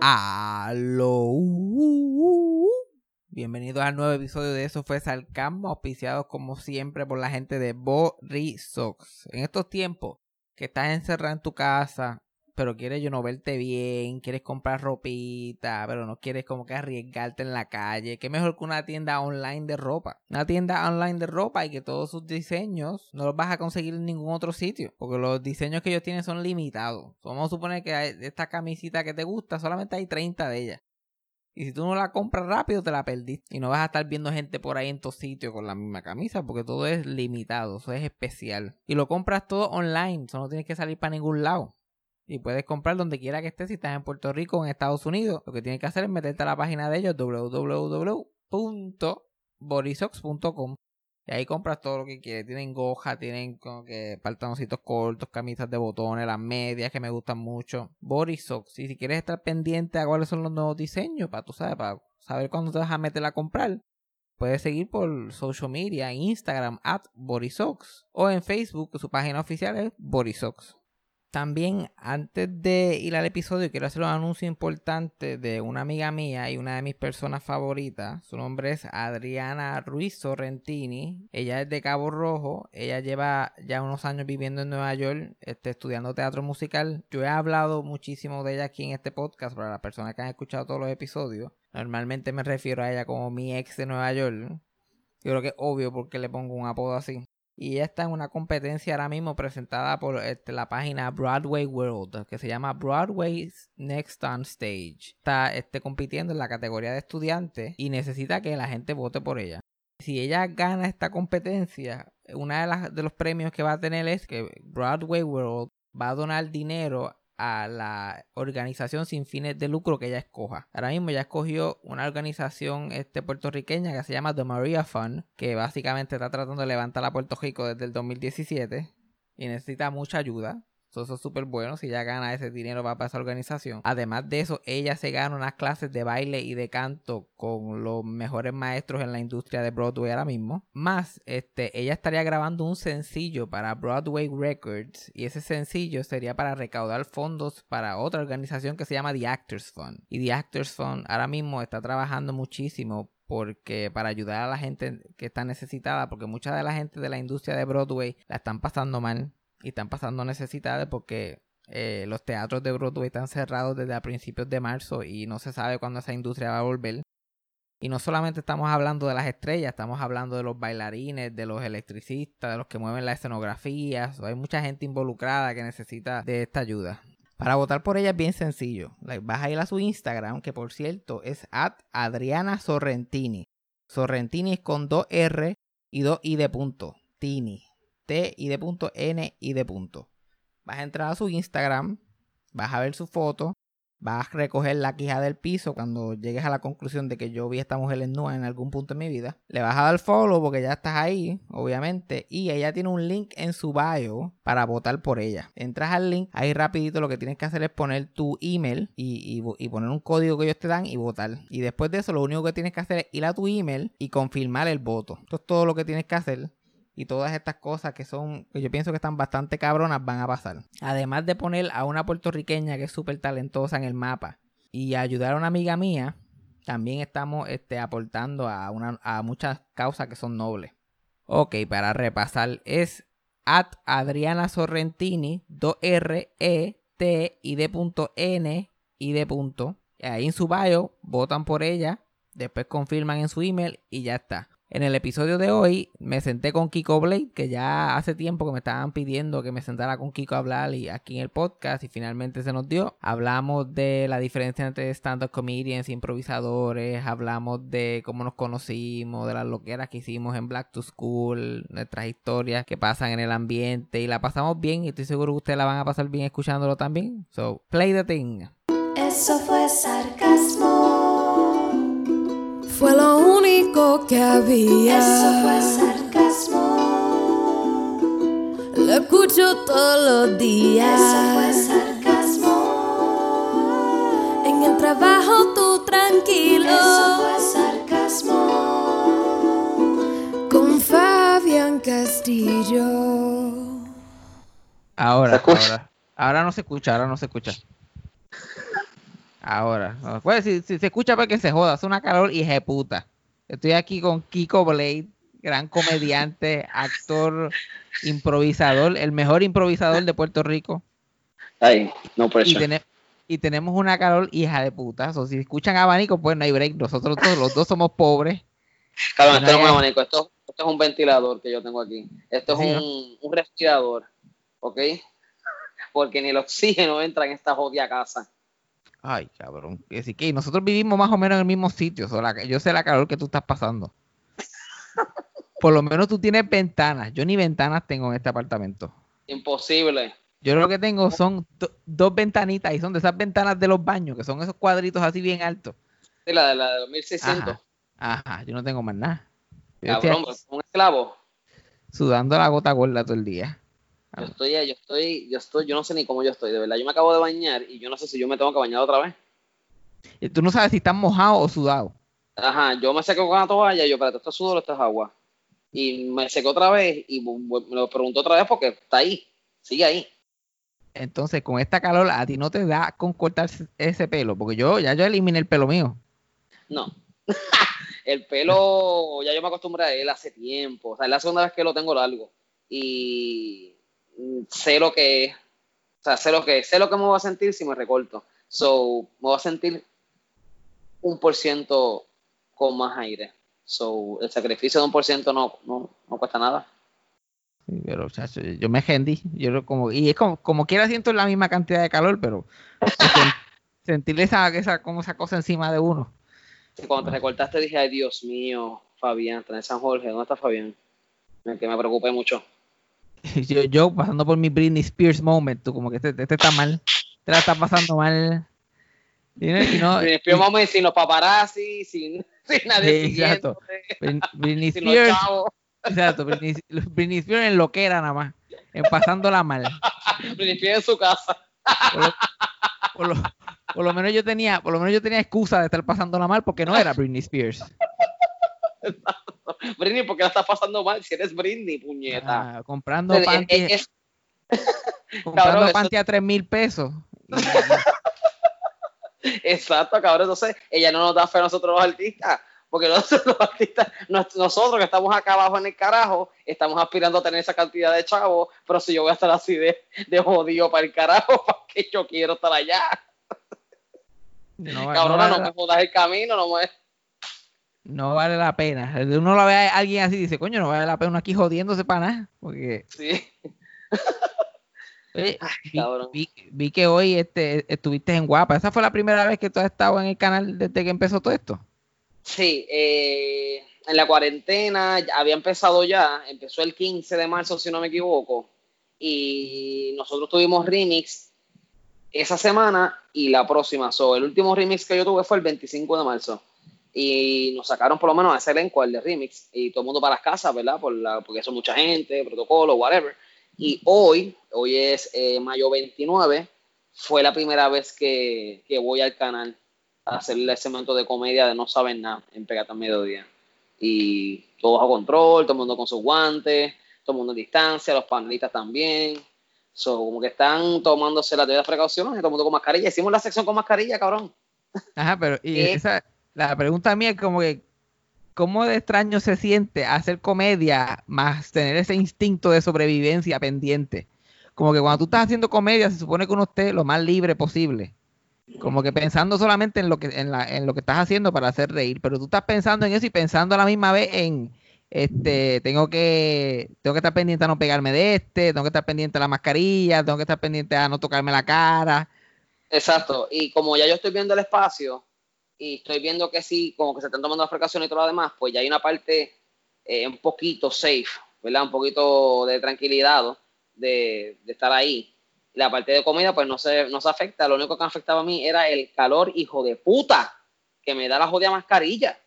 Aló. Bienvenidos al nuevo episodio de Eso fue Sarcasmo, auspiciados como siempre por la gente de Borisox. En estos tiempos que estás encerrado en tu casa, pero quieres yo no verte bien, quieres comprar ropita, pero no quieres como que arriesgarte en la calle, qué mejor que una tienda online de ropa. Una tienda online de ropa y que todos sus diseños no los vas a conseguir en ningún otro sitio, porque los diseños que ellos tienen son limitados. Vamos a suponer que esta camisita que te gusta, solamente hay 30 de ellas. Y si tú no la compras rápido, te la perdiste. Y no vas a estar viendo gente por ahí en tu sitio con la misma camisa, porque todo es limitado, eso es especial. Y lo compras todo online, eso no tienes que salir para ningún lado y puedes comprar donde quiera que estés si estás en Puerto Rico o en Estados Unidos. Lo que tienes que hacer es meterte a la página de ellos www.borisox.com y ahí compras todo lo que quieres. Tienen goja, tienen como que pantaloncitos cortos, camisas de botones, las medias que me gustan mucho. Borisox. Y si quieres estar pendiente a cuáles son los nuevos diseños, para tú sabes, para saber cuándo te vas a meter a comprar, puedes seguir por social media, Instagram, at Borisox. O en Facebook, su página oficial es Borisox. También, antes de ir al episodio, quiero hacer un anuncio importante de una amiga mía y una de mis personas favoritas. Su nombre es Adriana Ruiz Sorrentini. Ella es de Cabo Rojo. Ella lleva ya unos años viviendo en Nueva York, este, estudiando teatro musical. Yo he hablado muchísimo de ella aquí en este podcast para las personas que han escuchado todos los episodios. Normalmente me refiero a ella como mi ex de Nueva York. Yo creo que es obvio porque le pongo un apodo así. Y está en una competencia ahora mismo presentada por este, la página Broadway World, que se llama Broadway's Next on Stage. Está este, compitiendo en la categoría de estudiante y necesita que la gente vote por ella. Si ella gana esta competencia, uno de, de los premios que va a tener es que Broadway World va a donar dinero a la organización sin fines de lucro que ella escoja. Ahora mismo ya escogió una organización este, puertorriqueña que se llama The Maria Fund, que básicamente está tratando de levantar a Puerto Rico desde el 2017 y necesita mucha ayuda eso es súper bueno. Si ella gana ese dinero va para esa organización. Además de eso, ella se gana unas clases de baile y de canto con los mejores maestros en la industria de Broadway ahora mismo. Más, este, ella estaría grabando un sencillo para Broadway Records. Y ese sencillo sería para recaudar fondos para otra organización que se llama The Actors Fund. Y The Actors Fund ahora mismo está trabajando muchísimo porque para ayudar a la gente que está necesitada, porque mucha de la gente de la industria de Broadway la están pasando mal y están pasando necesidades porque eh, los teatros de Broadway están cerrados desde a principios de marzo y no se sabe cuándo esa industria va a volver. Y no solamente estamos hablando de las estrellas, estamos hablando de los bailarines, de los electricistas, de los que mueven la escenografía. hay mucha gente involucrada que necesita de esta ayuda. Para votar por ella es bien sencillo. Vas a ir a su Instagram, que por cierto es at Adriana Sorrentini. Sorrentini es con dos R y dos I de punto. Tini. T y de punto N y de punto. Vas a entrar a su Instagram, vas a ver su foto, vas a recoger la quija del piso cuando llegues a la conclusión de que yo vi a esta mujer en nua en algún punto de mi vida. Le vas a dar follow porque ya estás ahí, obviamente. Y ella tiene un link en su bio para votar por ella. Entras al link, ahí rapidito lo que tienes que hacer es poner tu email y, y poner un código que ellos te dan y votar. Y después de eso lo único que tienes que hacer es ir a tu email y confirmar el voto. Esto es todo lo que tienes que hacer y todas estas cosas que son, que yo pienso que están bastante cabronas, van a pasar. Además de poner a una puertorriqueña que es súper talentosa en el mapa y ayudar a una amiga mía, también estamos este, aportando a, una, a muchas causas que son nobles. Ok, para repasar, es at Adriana Sorrentini, 2R, E, T, de punto N, de punto. Ahí en su bio, votan por ella, después confirman en su email y ya está. En el episodio de hoy me senté con Kiko Blade, que ya hace tiempo que me estaban pidiendo que me sentara con Kiko a hablar y aquí en el podcast y finalmente se nos dio. Hablamos de la diferencia entre stand-up comedians improvisadores, hablamos de cómo nos conocimos, de las loqueras que hicimos en Black to School, nuestras historias que pasan en el ambiente y la pasamos bien y estoy seguro que ustedes la van a pasar bien escuchándolo también. So, play the thing. Eso fue sarcasmo. Fue lo único que había. Eso fue sarcasmo. Lo escucho todos los días. Eso fue sarcasmo. En el trabajo tú tranquilo. Eso fue sarcasmo. Con Fabián Castillo. Ahora, ahora. Ahora no se escucha, ahora no se escucha. Ahora, pues, si, si se escucha para que se joda, es una calor y puta. Estoy aquí con Kiko Blade, gran comediante, actor, improvisador, el mejor improvisador de Puerto Rico. Ay, no por y, y tenemos una calor hija de puta. O si escuchan abanico, pues no hay break. Nosotros todos, los dos somos pobres. Claro, esto no es un abanico, esto, es un ventilador que yo tengo aquí. Esto es un, un respirador, ¿ok? Porque ni el oxígeno entra en esta jodida casa. Ay, cabrón. Así que nosotros vivimos más o menos en el mismo sitio. yo sé la calor que tú estás pasando. Por lo menos tú tienes ventanas. Yo ni ventanas tengo en este apartamento. Imposible. Yo lo que tengo son dos ventanitas y son de esas ventanas de los baños, que son esos cuadritos así bien altos. Sí, la de la de 2600. Ajá, yo no tengo más nada. Cabrón, un esclavo. Sudando la gota gorda todo el día. Yo estoy, yo estoy, yo estoy, yo no sé ni cómo yo estoy, de verdad. Yo me acabo de bañar y yo no sé si yo me tengo que bañar otra vez. Y tú no sabes si estás mojado o sudado. Ajá, yo me seco con la toalla y yo, espérate, ¿esto es sudor o esto es agua? Y me seco otra vez y me lo pregunto otra vez porque está ahí, sigue ahí. Entonces, con esta calor, a ti no te da con cortar ese pelo, porque yo ya yo eliminé el pelo mío. No. el pelo, ya yo me acostumbré a él hace tiempo. O sea, es la segunda vez que lo tengo largo. Y sé lo que es, o sea, sé lo que sé lo que me voy a sentir si me recorto. So, me voy a sentir un por ciento con más aire. So, el sacrificio de un por ciento no, no, no cuesta nada. pero yo me gendí, yo como, y es como, como quiera siento la misma cantidad de calor, pero sentir esa, esa, como esa cosa encima de uno. Cuando te recortaste dije, ay Dios mío, Fabián, tenés San Jorge, ¿dónde está Fabián? Que me preocupé mucho. yo, yo pasando por mi Britney Spears moment, tú como que este, este está mal, te la está pasando mal. Y no, Britney Spears moment sin los paparazzi, sin, sin nadie sí, Exacto. Britney Spears, exacto, Britney, Britney Spears en lo que era nada más, en pasándola mal. Britney Spears en su casa. Por lo, por, lo, menos yo tenía, por lo menos yo tenía excusa de estar pasándola mal porque no era Britney Spears. Britney, ¿por qué la estás pasando mal? Si eres Britney, puñeta. Ah, comprando panty. comprando panty a 3 mil pesos. Exacto, cabrón. Entonces, ella no nos da fe a nosotros los artistas. Porque nosotros los artistas, nosotros que estamos acá abajo en el carajo, estamos aspirando a tener esa cantidad de chavos, pero si yo voy a estar así de, de jodido para el carajo, ¿para qué yo quiero estar allá? No, Cabrona, no, no me jodas el camino, no me no vale la pena. Uno lo ve a alguien así y dice, coño, no vale la pena uno aquí jodiéndose para nada. Porque. Sí. vi, que hoy este, estuviste en Guapa. ¿Esa fue la primera vez que tú has estado en el canal desde que empezó todo esto? Sí, eh, en la cuarentena había empezado ya, empezó el 15 de marzo, si no me equivoco, y nosotros tuvimos remix esa semana y la próxima. So, el último remix que yo tuve fue el 25 de marzo y nos sacaron por lo menos a ese elenco, el de remix, y todo el mundo para las casas, ¿verdad? Por la, porque son mucha gente, protocolo, whatever. Y hoy, hoy es eh, mayo 29, fue la primera vez que, que, voy al canal a hacer el segmento de comedia de No Saben Nada en Pegata Mediodía. Y todo bajo control, todo el mundo con sus guantes, todo el mundo en distancia, los panelistas también. So, como que están tomándose las debidas precauciones, todo el mundo con mascarilla. Hicimos la sección con mascarilla, cabrón. Ajá, pero y eh, esa, la pregunta mía es como que, ¿cómo de extraño se siente hacer comedia más tener ese instinto de sobrevivencia pendiente? Como que cuando tú estás haciendo comedia se supone que uno esté lo más libre posible. Como que pensando solamente en lo que, en, lo que estás haciendo para hacer reír, pero tú estás pensando en eso y pensando a la misma vez en, este, tengo que, tengo que estar pendiente a no pegarme de este, tengo que estar pendiente a la mascarilla, tengo que estar pendiente a no tocarme la cara. Exacto, y como ya yo estoy viendo el espacio, y estoy viendo que sí, como que se están tomando las precauciones y todo lo demás, pues ya hay una parte eh, un poquito safe, ¿verdad? Un poquito de tranquilidad de, de, estar ahí. La parte de comida, pues no se, no se afecta. Lo único que me afectaba a mí era el calor, hijo de puta, que me da la jodida mascarilla.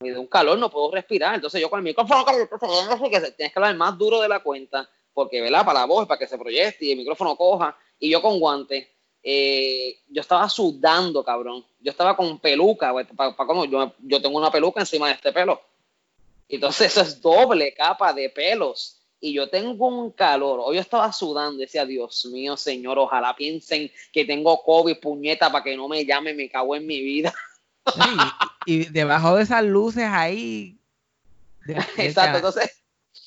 Me da un calor, no puedo respirar. Entonces yo con el micrófono, que tienes que hablar más duro de la cuenta, porque, ¿verdad? Para la voz, para que se proyecte y el micrófono coja. Y yo con guantes eh, yo estaba sudando, cabrón. Yo estaba con peluca, para, como yo, yo tengo una peluca encima de este pelo. Entonces eso es doble capa de pelos. y yo tengo un calor. Hoy yo estaba sudando, decía, Dios mío, señor, ojalá piensen que tengo COVID, puñeta, para que no me llamen, me cago en mi vida. y, debajo de esas luces ahí. Exacto, entonces,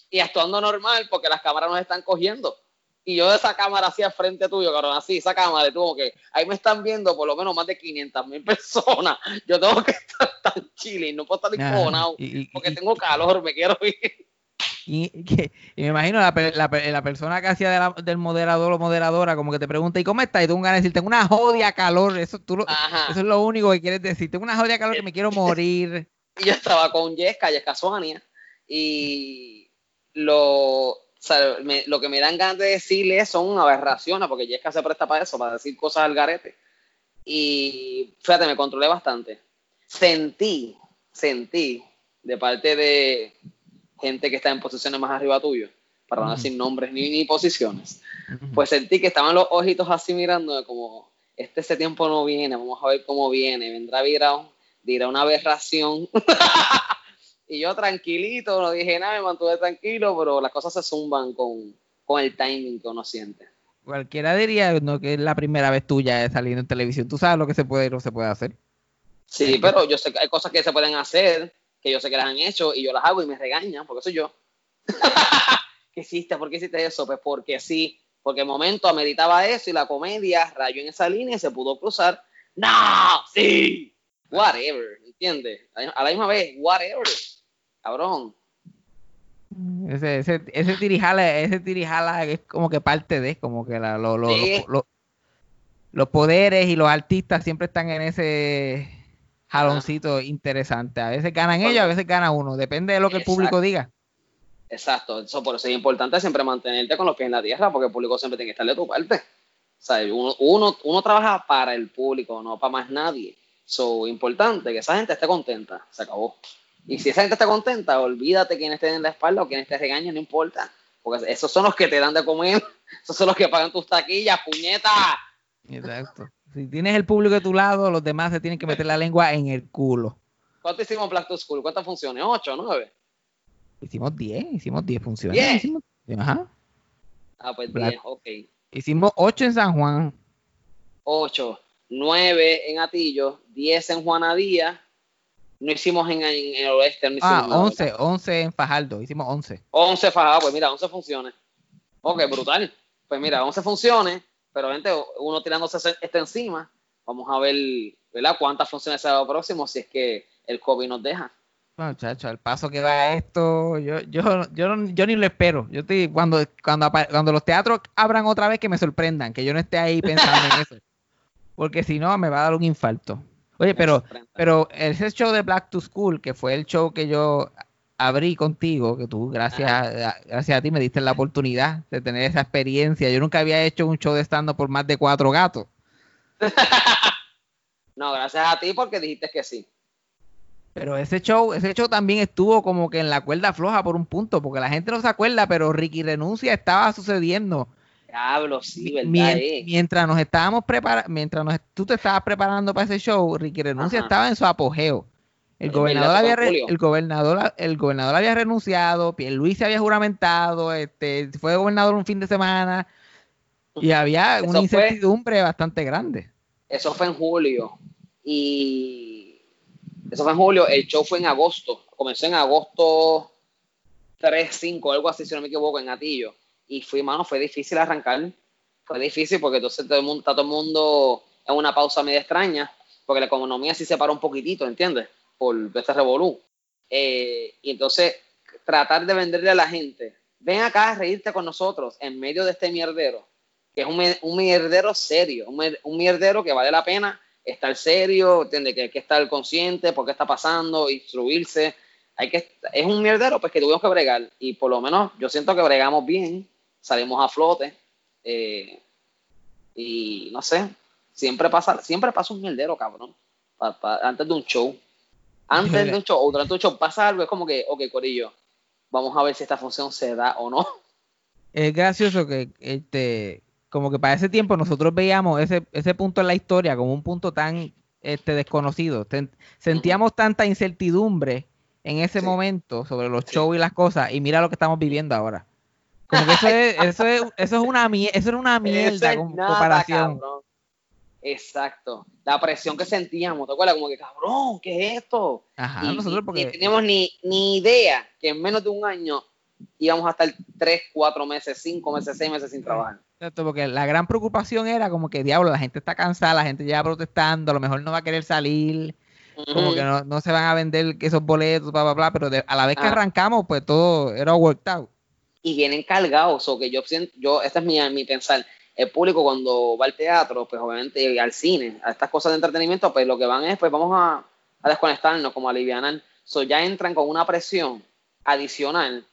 y actuando normal porque las cámaras nos están cogiendo. Y yo de esa cámara así al frente tuyo, cabrón, así, esa cámara, de como que ahí me están viendo por lo menos más de 500 mil personas. Yo tengo que estar tan chile, no puedo estar encojonado porque tengo calor, me quiero ir. Y, me imagino la, la, persona que hacía del moderador o moderadora, como que te pregunta, ¿y cómo estás? Y tú ganas de decir, tengo una jodia calor. Eso, tú eso es lo único que quieres decir. Tengo una jodia calor que me quiero morir. Y yo estaba con Yesca, Yesca Soania, y lo, lo que me dan ganas de decirle son aberraciones, porque Yesca se presta para eso, para decir cosas al garete. Y fíjate, me controlé bastante. Sentí, sentí de parte de gente que está en posiciones más arriba tuyo, para no decir nombres ni, ni posiciones, pues sentí que estaban los ojitos así mirando como, este ese tiempo no viene, vamos a ver cómo viene, vendrá virado, dirá una aberración. y yo tranquilito, no dije nada, me mantuve tranquilo, pero las cosas se zumban con, con el timing que uno siente. Cualquiera diría no, que es la primera vez tuya saliendo en televisión. Tú sabes lo que se puede y no se puede hacer. Sí, pero yo sé que hay cosas que se pueden hacer que yo sé que las han hecho y yo las hago y me regañan, porque soy yo. ¿Qué hiciste? ¿Por qué hiciste eso? Pues porque sí, porque el momento ameritaba eso y la comedia rayó en esa línea y se pudo cruzar. ¡No! ¡Sí! Whatever, ¿entiendes? A la misma vez, whatever. Cabrón. Ese, ese, ese tirijala, ese tirijala es como que parte de, como que la, lo, los poderes y los artistas siempre están en ese jaloncito interesante. A veces ganan ellos, a veces gana uno. Depende de lo que el público diga. Exacto. Eso por eso es importante siempre mantenerte con los pies en la tierra, porque el público siempre tiene que estar de tu parte. O sea, uno, uno, uno trabaja para el público, no para más nadie. So, importante que esa gente esté contenta. Se acabó. Y si esa gente está contenta, olvídate quién esté en la espalda o quién te regaña, no importa. Porque esos son los que te dan de comer, esos son los que pagan tus taquillas, puñeta. Exacto. Si tienes el público de tu lado, los demás se tienen que meter la lengua en el culo. ¿Cuánto hicimos Black to School? ¿Cuántas funciones? ¿Ocho, nueve? Hicimos diez, hicimos diez funciones. ¿Diez? Ajá. Ah, pues diez, ok. Hicimos ocho en San Juan. Ocho. Nueve en Atillo, diez en Juanadía. No hicimos en, el oeste. No ah, once, once en Fajardo. Hicimos once. Once Fajardo, pues mira, once funciones. Ok, brutal. Pues mira, once funciones pero gente, uno tirándose esto encima, vamos a ver, ¿verdad? ¿Cuántas funciones se el próximo si es que el COVID nos deja? Muchacho, al paso que va esto, yo, yo, yo, yo ni lo espero. Yo estoy, cuando, cuando, cuando los teatros abran otra vez, que me sorprendan, que yo no esté ahí pensando en eso. Porque si no, me va a dar un infarto. Oye, pero, pero ese show de Black to School, que fue el show que yo abrí contigo, que tú, gracias a, gracias a ti, me diste la oportunidad de tener esa experiencia. Yo nunca había hecho un show de stand por más de cuatro gatos. no, gracias a ti porque dijiste que sí. Pero ese show, ese show también estuvo como que en la cuerda floja por un punto, porque la gente no se acuerda, pero Ricky Renuncia estaba sucediendo. Diablo, sí, verdad. Mientras, nos estábamos preparando, mientras tú te estabas preparando para ese show, Ricky Renuncia estaba en su apogeo. El gobernador, había el, gobernador, el gobernador había renunciado, Luis se había juramentado, este, fue gobernador un fin de semana y había una incertidumbre bastante grande. Eso fue en julio y eso fue en julio, el show fue en agosto, comenzó en agosto 3, 5, algo así, si no me equivoco, en Atillo. Y fui, mano, fue difícil arrancar, fue difícil porque entonces todo el mundo, está todo el mundo en una pausa media extraña, porque la economía sí se paró un poquitito, ¿entiendes? por este revolú. Eh, y entonces tratar de venderle a la gente, ven acá a reírte con nosotros en medio de este mierdero, que es un, un mierdero serio, un, mierdero que vale la pena estar serio, tiene que, que estar consciente por qué está pasando, instruirse. Hay que, es un mierdero pues que tuvimos que bregar y por lo menos yo siento que bregamos bien, salimos a flote eh, y no sé, siempre pasa, siempre pasa un mierdero, cabrón, antes de un show. Antes de un show o durante un show pasa algo, es como que, ok, Corillo, vamos a ver si esta función se da o no. Es gracioso que, este, como que para ese tiempo nosotros veíamos ese, ese punto en la historia como un punto tan este, desconocido. sentíamos tanta incertidumbre en ese momento sobre los shows y las cosas, y mira lo que estamos viviendo ahora. Como que eso es, eso es, eso es una mierda, eso era una mierda con comparación. Exacto. La presión que sentíamos, ¿te acuerdas? Como que, cabrón, ¿qué es esto? Ajá, nosotros porque... Ni teníamos ni, ni idea que en menos de un año íbamos a estar tres, cuatro meses, cinco meses, seis meses sin trabajar. Exacto, porque la gran preocupación era como que, diablo, la gente está cansada, la gente ya protestando, a lo mejor no va a querer salir, como que no, se van a vender esos boletos, bla, bla, bla, pero a la vez que ah. arrancamos, pues todo era worked out. Y vienen cargados, o que yo siento, yo, este es mi, mi pensar, el público cuando va al teatro, pues obviamente al cine, a estas cosas de entretenimiento, pues lo que van es, pues vamos a, a desconectarnos, como a alivianar. So, ya entran con una presión adicional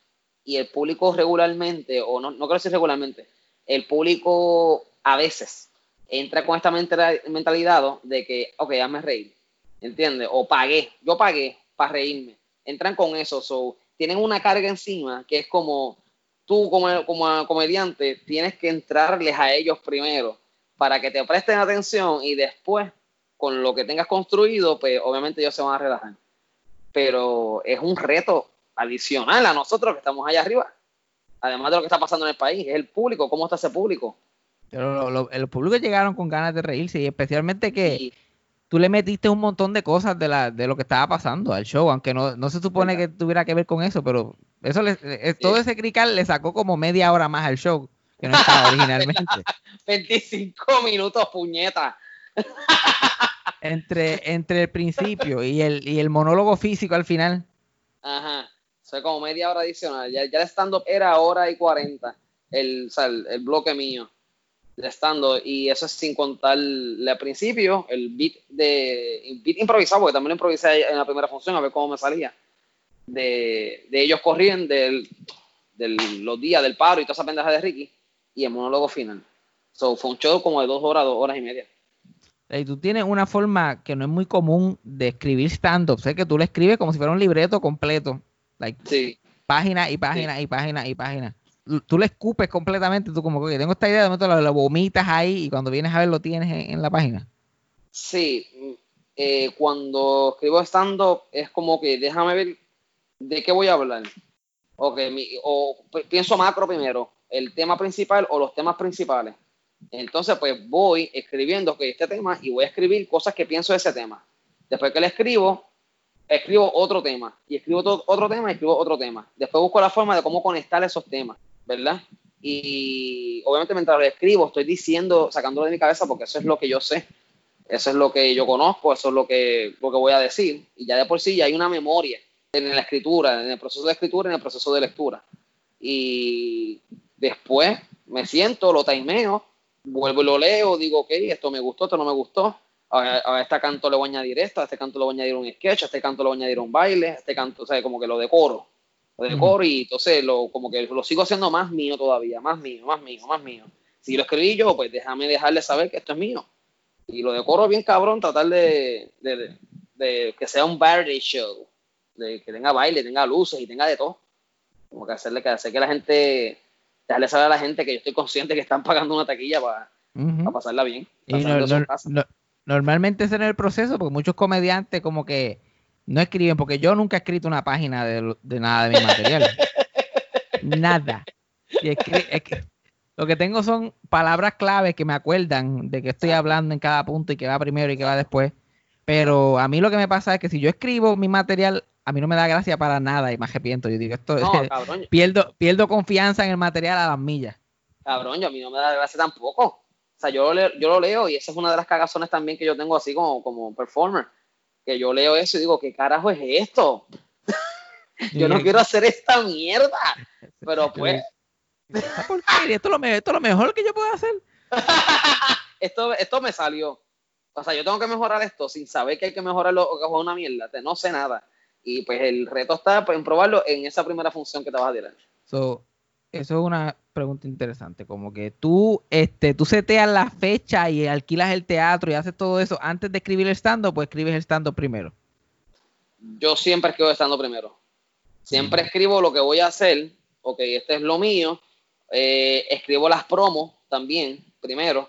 y el público regularmente, o no, no quiero decir regularmente, el público a veces entra con esta mentalidad de que, ok, hazme reír, ¿entiendes? O pagué, yo pagué para reírme. Entran con eso, so, tienen una carga encima que es como, tú como, como comediante tienes que entrarles a ellos primero para que te presten atención y después, con lo que tengas construido, pues obviamente ellos se van a relajar. Pero es un reto adicional a nosotros que estamos allá arriba. Además de lo que está pasando en el país, es el público, cómo está ese público. Pero el público llegaron con ganas de reírse y especialmente que tú le metiste un montón de cosas de, la, de lo que estaba pasando al show, aunque no, no se supone que tuviera que ver con eso, pero eso le, eh, todo ese crical le sacó como media hora más al show que no estaba originalmente. 25 minutos, puñeta. entre, entre el principio y el, y el monólogo físico al final. Ajá. O sea, como media hora adicional. Ya, ya el stand-up era hora y 40. El, o sea, el, bloque mío de stand-up. Y eso es sin contar el principio, el beat de beat improvisado, porque también lo improvisé en la primera función a ver cómo me salía de, ellos corriendo, del, los días del paro y toda esa pendeja de Ricky, y el monólogo final. So, fue un show como de dos horas, dos horas y media. Y tú tienes una forma que no es muy común de escribir stand-up. Sé que tú le escribes como si fuera un libreto completo. Like, sí. Página y página y página y página. Tú le escupes completamente. Tú como que tengo esta idea, de momento lo, vomitas ahí y cuando vienes a ver lo tienes en, la página. Sí. Eh, cuando escribo stand-up es como que déjame ver ¿de qué voy a hablar? Okay, mi, o pienso macro primero, el tema principal o los temas principales. Entonces, pues voy escribiendo este tema y voy a escribir cosas que pienso de ese tema. Después que le escribo, escribo otro tema y escribo otro tema y escribo otro tema. Después busco la forma de cómo conectar esos temas, ¿verdad? Y obviamente mientras lo escribo estoy diciendo, sacándolo de mi cabeza porque eso es lo que yo sé. Eso es lo que yo conozco, eso es lo que, lo que voy a decir. Y ya de por sí ya hay una memoria en la escritura, en el proceso de escritura, en el proceso de lectura. Y después me siento, lo timeo, vuelvo y lo leo, digo, ok, esto me gustó, esto no me gustó. A, este canto le voy a añadir esto, a este canto le voy a añadir un sketch, a este canto le voy a añadir un baile, a este canto, o sea, como que lo decoro. Lo decoro y entonces lo, como que lo sigo haciendo más mío todavía, más mío, más mío, más mío. Si lo escribí yo, pues déjame dejarle saber que esto es mío. Y lo decoro bien cabrón, tratar de, de que sea un variety show de que tenga baile, tenga luces y tenga de todo. Como que hacerle que hacer que la gente, dejarle saber a la gente que yo estoy consciente que están pagando una taquilla para, pasarla bien. normalmente ese es el proceso, porque muchos comediantes como que no escriben, porque yo nunca he escrito una página de, nada de mi material. nada. lo que tengo son palabras claves que me acuerdan de que estoy hablando en cada punto y que va primero y que va después. Pero a mí lo que me pasa es que si yo escribo mi material a mí no me da gracia para nada y me arrepiento. Yo digo, esto pierdo, pierdo confianza en el material a las millas. Cabrón, yo a mí no me da gracia tampoco. O sea, yo lo, leo, yo lo leo y esa es una de las cagazones también que yo tengo así como, como performer. Que yo leo eso y digo, ¿qué carajo es esto? yo no quiero hacer esta mierda. Pero pues. Esto es, lo, esto es lo mejor que yo puedo hacer. esto, esto me salió. O sea, yo tengo que mejorar esto sin saber que hay que mejorarlo o que es una mierda. No sé nada. Y pues el reto está en probarlo en esa primera función que te vas a tirar. eso es una pregunta interesante, como que tú, este, tú seteas la fecha y alquilas el teatro y haces todo eso antes de escribir el stand-up, pues escribes el stand-up primero. Yo siempre escribo el stand-up primero. Siempre escribo lo que voy a hacer, ok, este es lo mío. Eh, escribo las promos también, primero.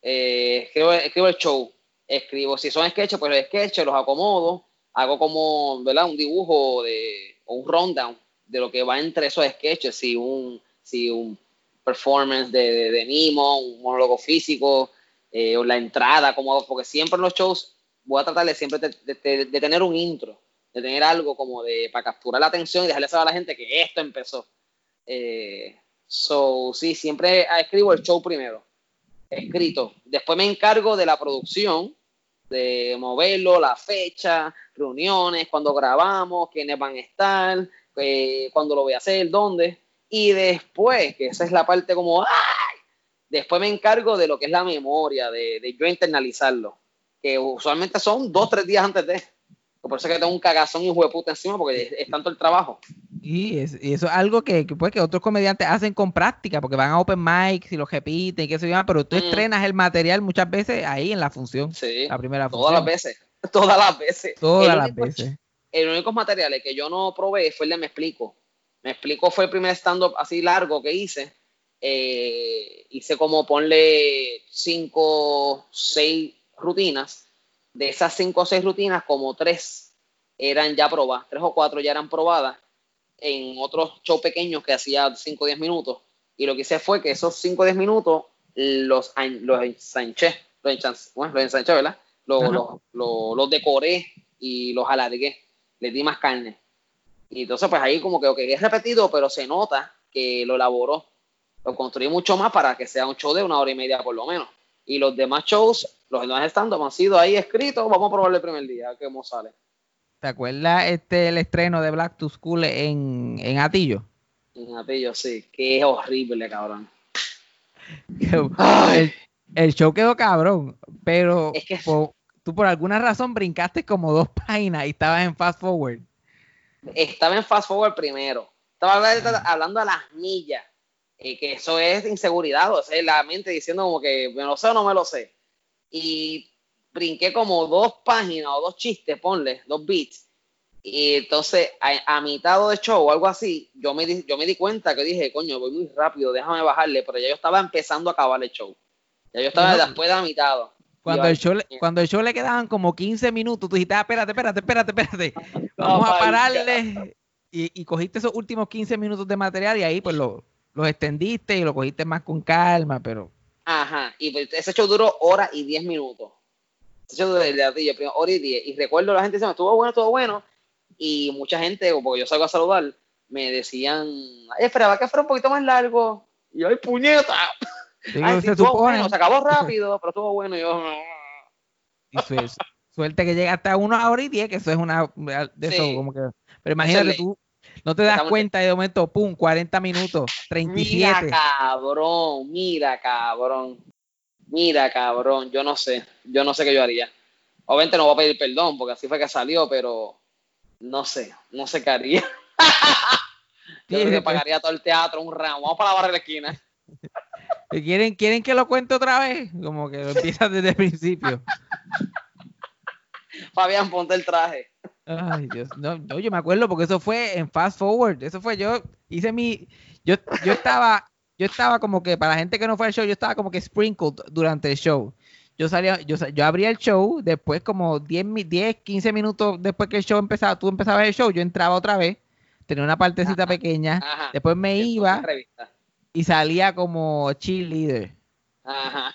Eh, escribo, escribo, el show. Escribo, si son sketches, pues los sketches los acomodo hago como, ¿verdad? Un dibujo de, o un rundown de lo que va entre esos sketches, si, un, si un performance de, de, de Nimo, un monólogo físico, eh, o la entrada, como, porque siempre en los shows voy a tratar de siempre de tener un intro, de tener algo como de para capturar la atención y dejarle saber a la gente que esto empezó. Eh, so, sí, siempre escribo el show primero, escrito. Después me encargo de la producción, de moverlo, la fecha, reuniones, cuando grabamos, quiénes van a estar, eh, cuándo lo voy a hacer, dónde. Y después, que esa es la parte como, ¡ay! Después me encargo de lo que es la memoria, de, de yo internalizarlo, que usualmente son dos, tres días antes de. Por eso es que tengo un cagazón y de puta encima, porque es, es tanto el trabajo. Y, es, y, eso es algo que, que, pues, que otros comediantes hacen con práctica, porque van a open mics y lo repiten y qué se llama, pero tú mm. estrenas el material muchas veces ahí en la función. Sí, la primera todas las veces. Todas las veces. Todas el las veces. El único material que yo no probé fue el de Me Explico. Me Explico fue el primer stand-up así largo que hice. Eh, hice como ponle cinco, seis rutinas. De esas cinco o seis rutinas, como tres eran ya probadas, tres o cuatro ya eran probadas en otros shows pequeños que hacía 5 o 10 minutos. Y lo que hice fue que esos 5 o 10 minutos los, los ensanché, los, ensanché, bueno, los ensanché, ¿verdad? Los, los, los, los, decoré y los alargué, les di más carne. Y entonces, pues ahí como que okay, es repetido, pero se nota que lo elaboró. Lo construí mucho más para que sea un show de una hora y media por lo menos. Y los demás shows, los demás stand han sido ahí escritos. Vamos a probarlo el primer día, a ver cómo sale. ¿Te acuerdas este, el estreno de Black to School en, en Atillo? En Atillo, sí. Qué horrible, cabrón. el, el, show quedó cabrón, pero es que... por, tú por alguna razón brincaste como dos páginas y estabas en Fast Forward. Estaba en Fast Forward primero. Estaba hablando, hablando a las millas. Eh, que eso es inseguridad, o sea, la mente diciendo como que me lo sé o no me lo sé. Y brinqué como dos páginas o dos chistes, ponle, dos beats. Y entonces, a, a mitad de show o algo así, yo me, di, yo me di cuenta que dije, coño, voy muy rápido, déjame bajarle, pero ya yo estaba empezando a acabar el show. Ya yo estaba no. después de la mitad. Cuando el, show, cuando el show le quedaban como 15 minutos, tú dijiste, ah, espérate, espérate, espérate, espérate. Vamos a pararle. Y, y, cogiste esos últimos 15 minutos de material y ahí pues los lo extendiste y lo cogiste más con calma, pero... Ajá, y pues, ese show duró hora y 10 minutos. Ese show de latillo, hora y 10. Y recuerdo la gente diciendo, estuvo bueno, estuvo bueno. Y mucha gente, porque yo salgo a saludar, me decían, Ay, esperaba que fuera un poquito más largo. Y yo, ¡ay, puñeta! Ay, se sí, supone. bueno, se acabó rápido, pero estuvo bueno. Yo, Y su, suerte que llega hasta una hora y diez, que eso es una de eso, como que. Pero imagínate Excelente. tú, no te das Estamos- cuenta y de momento, pum, 40 minutos, 37. Mira, cabrón, mira, cabrón. Mira, cabrón, yo no sé, yo no sé qué yo haría. Obviamente no voy a pedir perdón porque así fue que salió, pero no sé, no sé qué haría. yo creo que pagaría todo el teatro un ramo. Vamos para la barra de la esquina. ¿Quieren, ¿Quieren que lo cuente otra vez? Como que lo empiezas desde el principio. Fabián, ponte el traje. Ay, Dios. No, no, yo me acuerdo porque eso fue en Fast Forward. Eso fue yo. Hice mi. Yo, yo estaba. Yo estaba como que, para la gente que no fue al show, yo estaba como que sprinkled durante el show. Yo salía, yo, yo abría el show, después como 10, mi- 10, 15 minutos después que el show empezaba, tú empezabas el show, yo entraba otra vez, tenía una partecita Ajá. pequeña, Ajá. después me iba. Y salía como cheerleader, Ajá.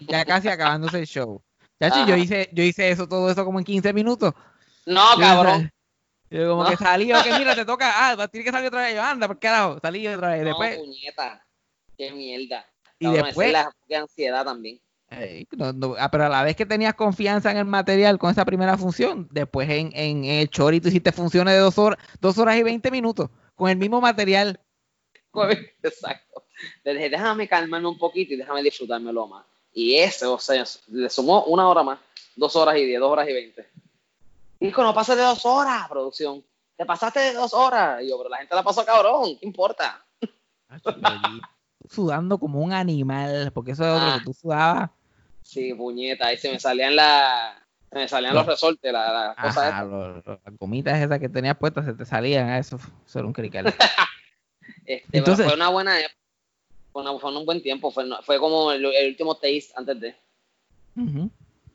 ya casi acabándose el show. Chacho, yo hice, yo hice eso, todo eso como en 15 minutos. No, Yo, cabrón. Yo como No. que salí, ok, mira, te toca, ah, tienes que salir otra vez. Yo, anda, por carajo, salí otra vez. No, Después, puñeta. Qué mierda. y Cabrón, después, es la de ansiedad también. Ey, no, no, ah, pero a la vez que tenías confianza en el material con esa primera función, después en, en, en el chori tú hiciste funciones de dos horas, dos horas y 20 minutos con el mismo material. Exacto. Le dije, déjame calmarme un poquito y déjame disfrutármelo más. Y eso, o sea, le sumó una hora más, dos horas y diez, dos horas y veinte. Hijo, no pases de dos horas, producción. Te pasaste de dos horas. Y yo, pero la gente la pasó cabrón, ¿qué importa? Allí sudando como un animal, porque eso es otro Ah. que tú sudabas. Sí, puñeta, ahí se me salían la, se me salían los Los- resortes, la, la cosa Ajá, esta. las gomitas esas que tenías puestas se te salían, ah, eso, eso era un crical. Este, Entonces- fue una buena época. Fue, una- fue un buen tiempo. Fue, fue como el, el último taste antes de. Ujú.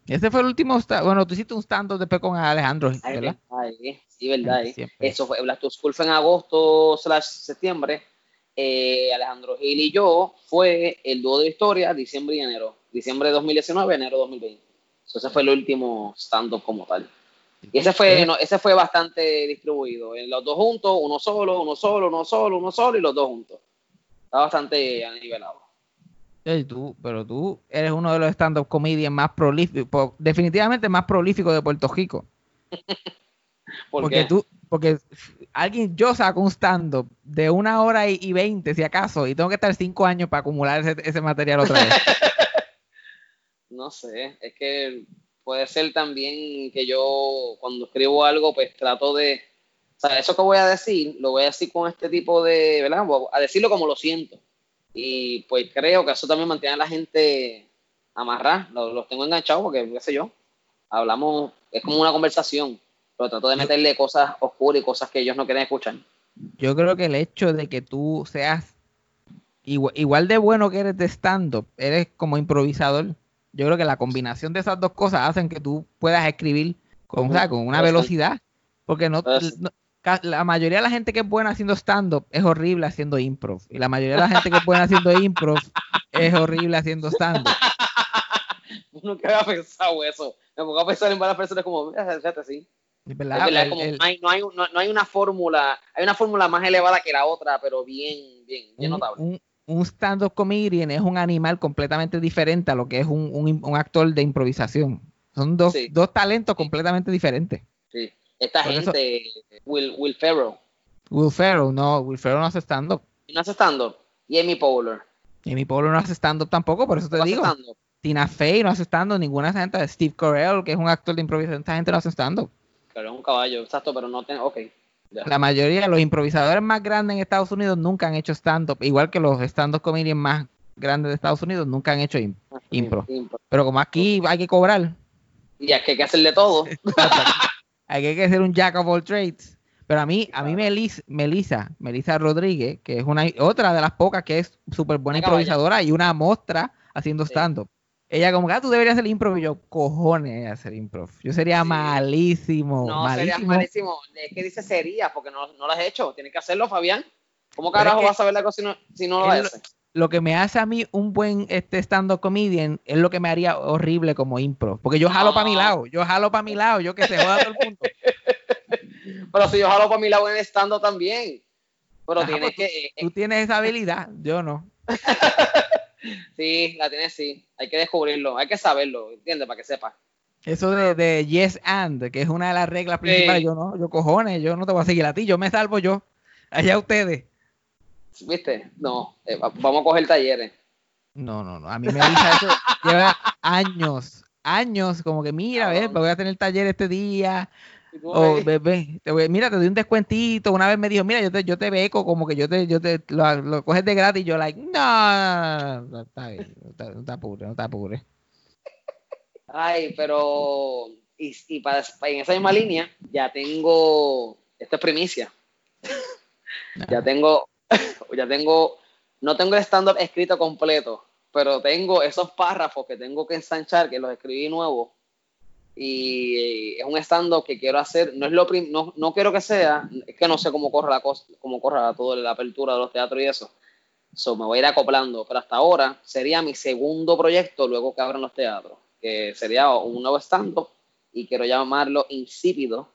Ese fue el último, bueno, tú hiciste un stand-up después con Alejandro, Ay, ¿verdad? ay, sí, verdad. eh. Siempre. Eso fue, Black to School fue en agosto slash septiembre eh, Alejandro Gil y yo fue el dúo de historia diciembre y enero. Diciembre de 2019, enero de 2020. So, ese fue el último stand-up como tal. Y ese fue, no, ese fue bastante distribuido. En los dos juntos, uno solo, uno solo, uno solo, uno solo y los dos juntos. Está bastante nivelado. Tú, pero tú eres uno de los stand-up comedians más prolíficos, definitivamente más prolífico de Puerto Rico. ¿Por porque qué? tú, porque alguien, yo saco un stand-up de una hora y, y veinte, si acaso, y tengo que estar cinco años para acumular ese, ese material otra vez. No sé, es que puede ser también que yo cuando escribo algo, pues trato de, o sea, eso que voy a decir, lo voy a decir con este tipo de, ¿verdad? A decirlo como lo siento. Y pues creo que eso también mantiene a la gente amarrada, los, los tengo enganchados porque, qué sé yo, hablamos, es como una conversación, pero trato de meterle cosas oscuras y cosas que ellos no quieren escuchar. Yo creo que el hecho de que tú seas igual, igual de bueno que eres de stand-up, eres como improvisador. Yo creo que la combinación de esas dos cosas hacen que tú puedas escribir con, o sea, con una velocidad. Porque no, no- la mayoría de la gente que es buena haciendo stand-up es horrible haciendo improv. Y la mayoría de la gente que es buena haciendo improv es horrible haciendo stand-up. Nunca había pensado eso. Me pongo a pensar en varias personas como, "Mira, fíjate, verdad, verdad, el- como el- no, hay, no, hay, no, no hay una fórmula, hay una fórmula más elevada que la otra, pero bien, bien, bien un, notable. un- un stand-up comedian es un animal completamente diferente a lo que es un, un- un actor de improvisación. Son dos, Sí. dos talentos completamente diferentes. Sí. Esta Por eso- gente, Will, Will Ferrell, Will Ferrell, no, Will Ferrell no hace stand-up. y no hace stand-up, y Amy Poehler. Y mi pueblo no hace stand-up tampoco, por eso te no digo. Tina Fey no hace stand-up, ninguna de gente. Steve Carell, que es un actor de improvisación, esta gente no hace stand-up. Pero es un caballo, exacto, pero no tiene, ok. La mayoría, los improvisadores más grandes en Estados Unidos nunca han hecho stand-up, igual que los stand-up comedians más grandes de Estados Unidos nunca han hecho im- impro. Impro. Pero como aquí hay que cobrar, Y es que hay que hacerle todo. hay que ser un jack of all trades. Pero a mí, a mí Melis- Melissa, Melissa Rodríguez, que es una otra de las pocas que es súper buena improvisadora y una mostra haciendo stand-up. Ella como que ah, tú deberías hacer improv y yo, cojones hacer improv. Yo sería Sí. malísimo, No, sería malísimo. malísimo. Es que dice sería, porque no, no lo has hecho. Tienes que hacerlo, Fabián. ¿Cómo es carajo que- vas a ver la cosa si no, si no lo haces? Lo que me hace a mí un buen este stand-up comedian es lo que me haría horrible como improv. Porque yo jalo para mi No. lado, yo jalo para mi lado, yo que se joda todo el mundo. Pero si yo jalo para mi lado en estando también. Pero Ajá, tienes pues que. eh, Tú tienes esa habilidad, yo no. sí, la tienes sí. Hay que descubrirlo, hay que saberlo, ¿entiendes? Para que sepas. Eso de, de yes and, que es una de las reglas principales, yo no, yo cojones, yo no te voy a seguir a ti, yo me salvo yo. Allá ustedes. ¿Viste? No, eh, va- vamos a coger talleres. No, no, no. A mí me dice eso. Lleva años, años, como que mira, ves, Cabrón. voy a tener taller este día. Y tú, O "Ey, bebé, te voy- mira, te doy un descuentito. Una vez me dijo, mira, yo te, yo te beco, como que yo te, yo te lo, lo coges de gratis. Y yo, like, no, no, está bien, no te, apures, no te apures. Ay, pero. Y, y para, para- en esa misma línea, ya tengo. Esto es primicia. Ya tengo. Ya tengo. No tengo el stand-up escrito completo, pero tengo esos párrafos que tengo que ensanchar, que los escribí nuevos. Y es un stand-up que quiero hacer. No es lo prim- no, no quiero que sea. Es que no sé cómo corre la cosa, cómo corre toda la apertura de los teatros y eso. So, me voy a ir acoplando, pero hasta ahora sería mi segundo proyecto luego que abran los teatros, que sería un nuevo stand-up y quiero llamarlo Insípido.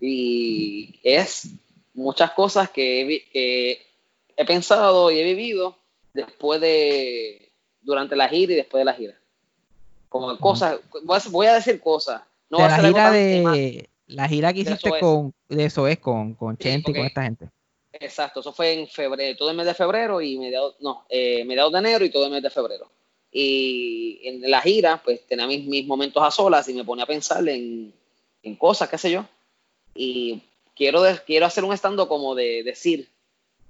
Y es muchas cosas que he, que he pensado y he vivido después de, durante la gira y después de la gira. Como cosas, voy a- decir cosas. No de la gira de la gira que de hiciste SOS. con de eso es con, con Sí, Chente y con esta gente. Exacto, eso fue en febrero, todo el mes de febrero y mediados, no, eh, mediados de enero y todo el mes de febrero. Y en la gira, pues tenía mis, mis momentos a solas y me ponía a pensar en, en cosas, qué sé yo. Y quiero, de- quiero hacer un estando como de decir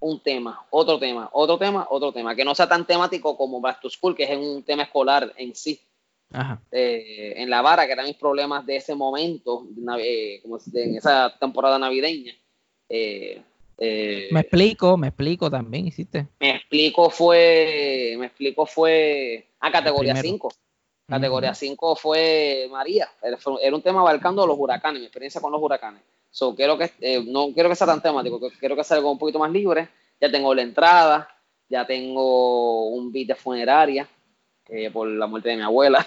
un tema, otro tema, otro tema, otro tema, que no sea tan temático como Back to School, que es un tema escolar en sí. Ajá. Eh, en la vara, que eran mis problemas de ese momento, eh, como en esa temporada navideña. Eh, Me explico, me explico también, hiciste. me explico fue, me explico fue a categoría primero. 5. Categoría 5 fue María. Era, un tema abarcando los huracanes, mi experiencia con los huracanes. So, quiero que, eh, no quiero que sea tan temático, quiero que sea algo un poquito más libre, ya tengo la entrada, ya tengo un beat de funeraria eh, por la muerte de mi abuela,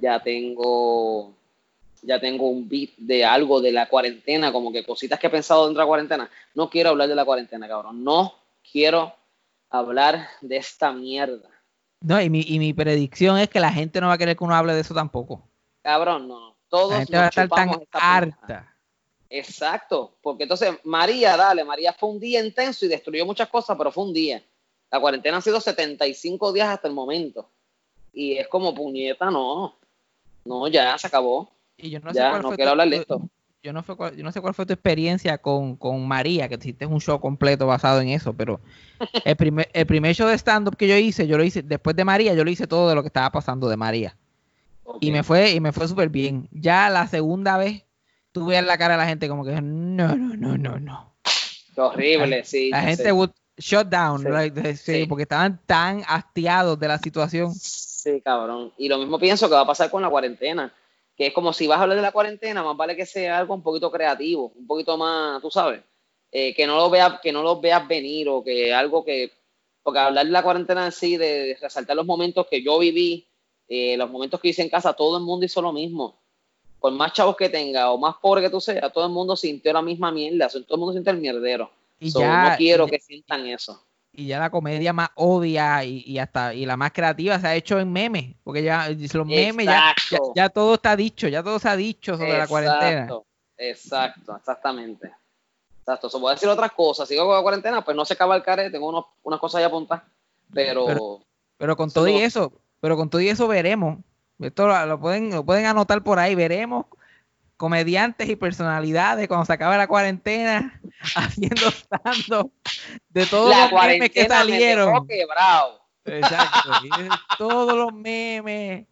ya tengo ya tengo un beat de algo de la cuarentena, como que cositas que he pensado dentro de la cuarentena. No quiero hablar de la cuarentena, cabrón. No quiero hablar de esta mierda. No, y mi, y mi predicción es que la gente no va a querer que uno hable de eso tampoco. Cabrón, no. Todos la gente va a estar tan harta. Exacto, porque entonces María, dale, María fue un día intenso y destruyó muchas cosas, pero fue un día. La cuarentena ha sido 75 días hasta el momento. Y es como puñeta, no. No, ya se acabó. Y yo no sé cuál fue quiero hablar esto. Yo no, yo no sé cuál fue tu experiencia con, María, que hiciste un show completo basado en eso, pero el primer, el primer show de stand-up que yo hice, yo lo hice después de María, yo lo hice todo de lo que estaba pasando de María. Y me fue, y me fue súper bien. Ya la segunda vez, tuve en la cara de la gente como que no, no, no, no, no. horrible, sí. La gente shut down, porque estaban tan hastiados de la situación. Sí, cabrón. Y lo mismo pienso que va a pasar con la cuarentena que es como si vas a hablar de la cuarentena, más vale que sea algo un poquito creativo, un poquito más, tú sabes, eh, que no lo veas, que no lo veas venir o que algo que, porque hablar de la cuarentena en sí, de, resaltar los momentos que yo viví, eh, los momentos que hice en casa, todo el mundo hizo lo mismo. Por más chavos que tenga o más pobre que tú seas, todo el mundo sintió la misma mierda, todo el mundo siente el mierdero. Y ya, no quiero que sientan eso y ya la comedia más obvia y, hasta y la más creativa se ha hecho en memes, porque ya los memes ya, ya, todo está dicho, ya todo se ha dicho sobre la cuarentena. Exacto, exactamente. Exacto, so, voy a decir otras cosas, sigo con la cuarentena, pues no se acaba el care, tengo unos, unas cosas ya apuntadas, pero... Pero, con todo y eso, pero con todo y eso veremos, esto lo, pueden, lo pueden anotar por ahí, veremos comediantes y personalidades cuando se acabe la cuarentena haciendo stand de todos los memes que salieron. Exacto, todos los memes.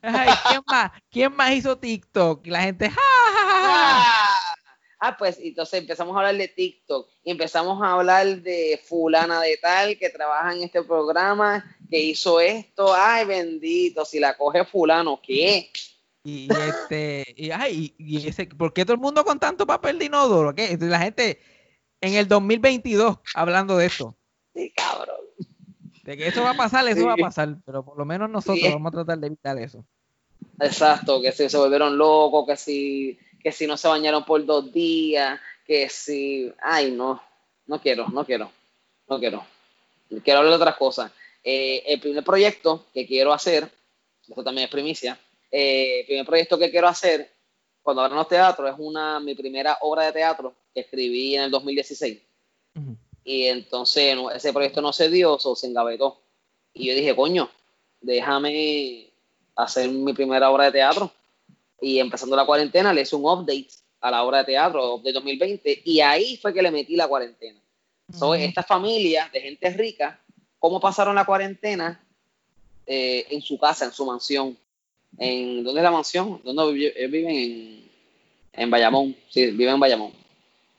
¿quién, más, ¿quién, más, hizo TikTok? Y la gente, ah, ah, pues entonces empezamos a hablar de TikTok y empezamos a hablar de fulana de tal que trabaja en este programa, que hizo esto, ay bendito, si la coge fulano, ¿qué? Y, este, y, ay, y ese, ¿por qué todo el mundo con tanto papel de inodoro? ¿Qué? La gente en el 2022 hablando de esto. Sí, cabrón. De que eso va a pasar, eso va a pasar, pero por lo menos nosotros vamos a tratar de evitar eso. Exacto, que si se volvieron locos, que si, que si no se bañaron por dos días, que si, ay, no, no quiero, no quiero, no quiero. Quiero hablar de otras cosas. Eh, el primer proyecto que quiero hacer, esto también es primicia, eh, el primer proyecto que quiero hacer cuando los teatro es una, mi primera obra de teatro que escribí en el 2016. Y entonces ese proyecto no se dio, o se engavetó. Y yo dije, coño, déjame hacer mi primera obra de teatro. Y empezando la cuarentena, le hice un update a la obra de teatro de 2020 y ahí fue que le metí la cuarentena. Soy esta familia de gente rica, cómo pasaron la cuarentena eh, en su casa, en su mansión en ¿dónde es la mansión? ¿Dónde viven? En, en Bayamón, sí, viven en Bayamón.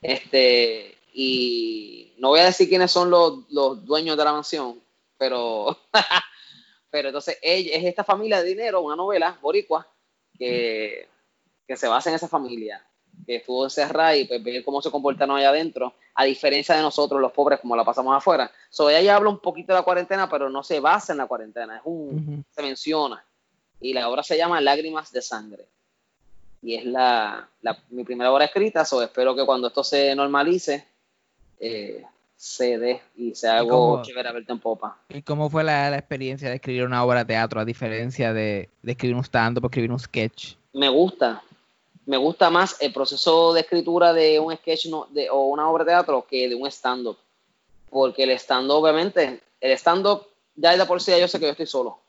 Este, y no voy a decir quiénes son los, los dueños de la mansión, pero, pero entonces ella, es esta familia de dinero, una novela boricua, que, que se basa en esa familia, que estuvo encerrada y pues ver cómo se comportaron allá adentro, a diferencia de nosotros los pobres como la pasamos afuera. So, ella ya habla un poquito de la cuarentena, pero no se basa en la cuarentena, es un, se menciona y la obra se llama Lágrimas de Sangre. Y es la, mi primera obra escrita, so espero que cuando esto se normalice, eh, se dé y sea algo chévere a verte en popa. ¿Y cómo fue la, experiencia de escribir una obra de teatro a diferencia de, escribir un stand-up o escribir un sketch? Me gusta, me gusta más el proceso de escritura de un sketch de, o una obra de teatro que de un stand-up. Porque el stand-up, obviamente, el stand-up ya de por sí yo sé que yo estoy solo.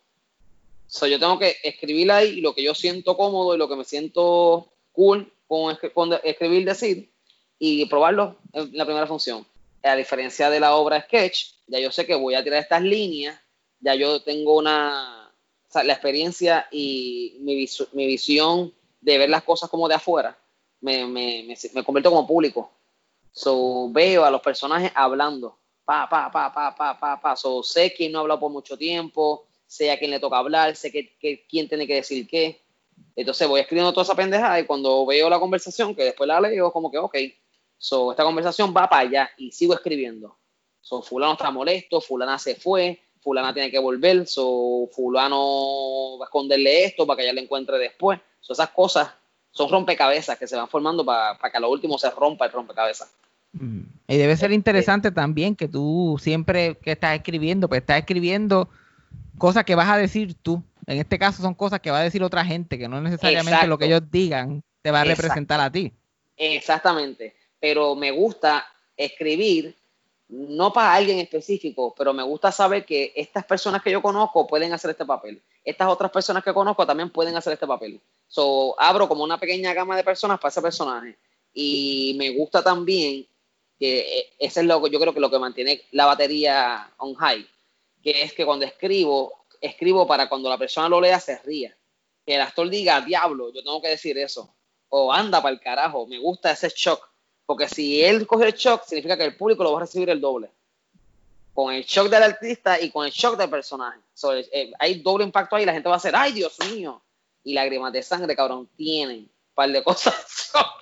So, yo tengo que escribir ahí lo que yo siento cómodo y lo que me siento cool con, escribir, decir y probarlo en la primera función. A diferencia de la obra sketch, ya yo sé que voy a tirar estas líneas, ya yo tengo una, la experiencia y mi, mi, visión de ver las cosas como de afuera, me, me, me, convierto como público. So, veo a los personajes hablando, pa, pa, pa, pa, pa, pa, pa. So, sé quién no ha hablado por mucho tiempo, sé a quién le toca hablar, sé que, quién tiene que decir qué. Entonces voy escribiendo toda esa pendejada y cuando veo la conversación, que después la leo, como que, ok, so, esta conversación va para allá y sigo escribiendo. So, fulano está molesto, fulana se fue, fulana tiene que volver, so, fulano va a esconderle esto para que ella le encuentre después. So, esas cosas son rompecabezas que se van formando para, para que a lo último se rompa el rompecabezas. Mm. Y debe ser interesante también que tú siempre que estás escribiendo, pues estás escribiendo cosas que vas a decir tú. En este caso son cosas que va a decir otra gente, que no necesariamente lo que ellos digan te va a representar a ti. Exactamente. Pero me gusta escribir, no para alguien específico, pero me gusta saber que estas personas que yo conozco pueden hacer este papel. Estas otras personas que conozco también pueden hacer este papel. So, abro como una pequeña gama de personas para ese personaje. Y me gusta también que eh, ese es lo que yo creo que lo que mantiene la batería on high, que es que cuando escribo, escribo para cuando la persona lo lea se ría. Que el actor diga, diablo, yo tengo que decir eso. O anda para el carajo, me gusta ese shock. Porque si él coge el shock, significa que el público lo va a recibir el doble. Con el shock del artista y con el shock del personaje. Eh, hay doble impacto ahí, la gente va a hacer, ay Dios mío. Y lágrimas de sangre, cabrón, tienen un par de cosas.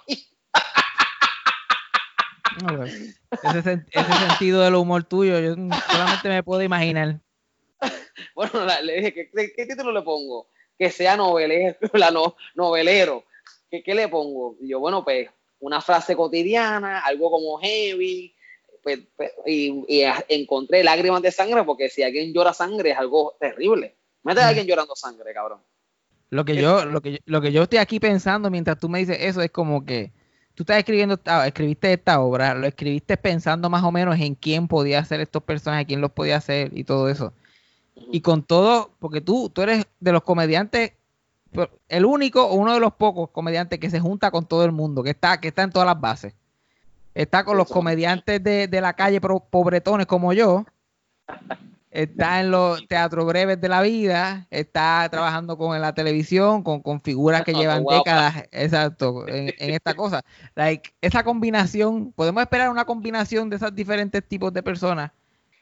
ese, sentido del humor tuyo, yo solamente me puedo imaginar. Bueno, le dije, ¿qué, título le pongo? Que sea novelero, la novelero. ¿Qué, ¿Qué, le pongo? Y yo, bueno, pues una frase cotidiana, algo como heavy, pues, pues, y, encontré lágrimas de sangre, porque si alguien llora sangre es algo terrible. Mete a alguien llorando sangre, cabrón. Lo que yo, lo que, lo que yo estoy aquí pensando mientras tú me dices eso es como que tú estás escribiendo, escribiste esta obra, lo escribiste pensando más o menos en quién podía hacer estos personajes, quién los podía hacer y todo eso. Y con todo, porque tú, tú eres de los comediantes, el único o uno de los pocos comediantes que se junta con todo el mundo, que está, que está en todas las bases. Está con los comediantes de, de la calle pobretones como yo, está en los teatros breves de la vida, está trabajando con la televisión, con, con figuras que llevan décadas, exacto, en, esta cosa. Like, esa combinación, podemos esperar una combinación de esos diferentes tipos de personas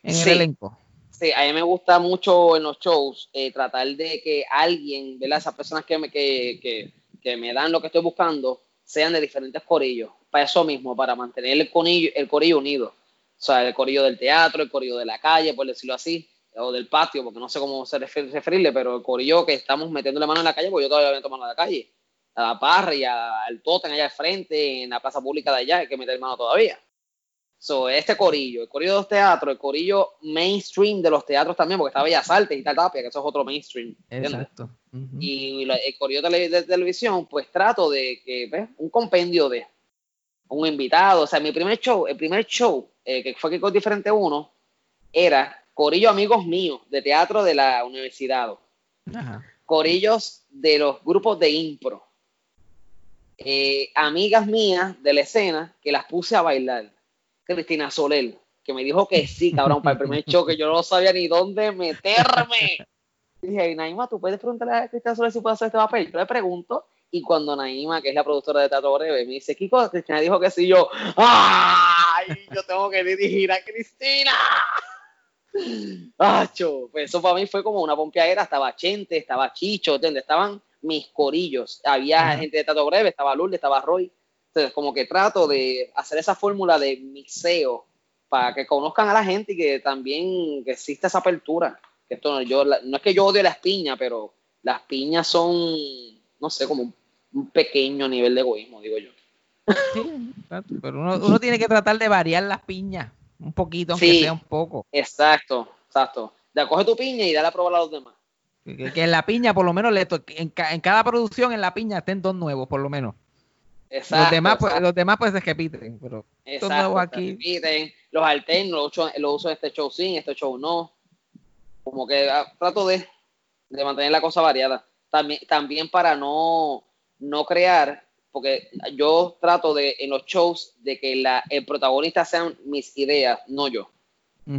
en el elenco. Sí, a mí me gusta mucho en los shows eh, tratar de que alguien, ¿verdad? Esas personas que me, que, que, que me dan lo que estoy buscando, sean de diferentes corillos, para eso mismo, para mantener el, conillo, el corillo unido o sea, el corillo del teatro, el corillo de la calle, por decirlo así, o del patio, porque no sé cómo se referirle, pero el corillo que estamos metiendo la mano en la calle, porque yo todavía meto mano en la calle, a la parra al totem allá al frente, en la plaza pública de allá, hay que meter mano todavía. So, este corillo, el corillo de los teatros, el corillo mainstream de los teatros también, porque está Bellas Artes y tal Tapia, que eso es otro mainstream. Exacto. Y el corillo de, televisión, pues trato de que, ¿ves? Un compendio de un invitado. O sea, mi primer show, el primer show eh, que fue que con diferente uno, era corillo amigos míos de teatro de la universidad. Corillos de los grupos de impro. Eh, amigas mías de la escena que las puse a bailar. Cristina Soler, que me dijo que sí, cabrón, para el primer show, que yo no sabía ni dónde meterme. dije, Naima, ¿tú puedes preguntarle a Cristina Soler si puede hacer este papel? Yo le pregunto y cuando Naima, que es la productora de Teatro Breve, me dice, Kiko, Cristina dijo que sí, yo, ¡ay! Yo tengo que dirigir a Cristina. ¡Acho! Pues eso para mí fue como una pompeadera. Estaba Chente, estaba Chicho, donde estaban mis corillos. Había gente de Teatro Breve, estaba Lourdes, estaba Roy. Entonces, como que trato de hacer esa fórmula de mixeo para que conozcan a la gente y que también que exista esa apertura. Que esto yo, no es que yo odie las piñas, pero las piñas son, no sé, como un pequeño nivel de egoísmo, digo yo. Sí, pero uno, tiene que tratar de variar las piñas un poquito, aunque sea un poco. Exacto, exacto. De coge tu piña y dale a probar a los demás. Que, en la piña, por lo menos, en, en, cada producción en la piña estén dos nuevos, por lo menos. Exacto, los demás, pues, los demás pues se repiten, pero exacto, nuevos aquí. repiten, los alternos, los los uso en este show sí, este show no. Como que ah, trato de, de mantener la cosa variada. También, también para no no crear, porque yo trato de en los shows de que la, el protagonista sean mis ideas, no yo.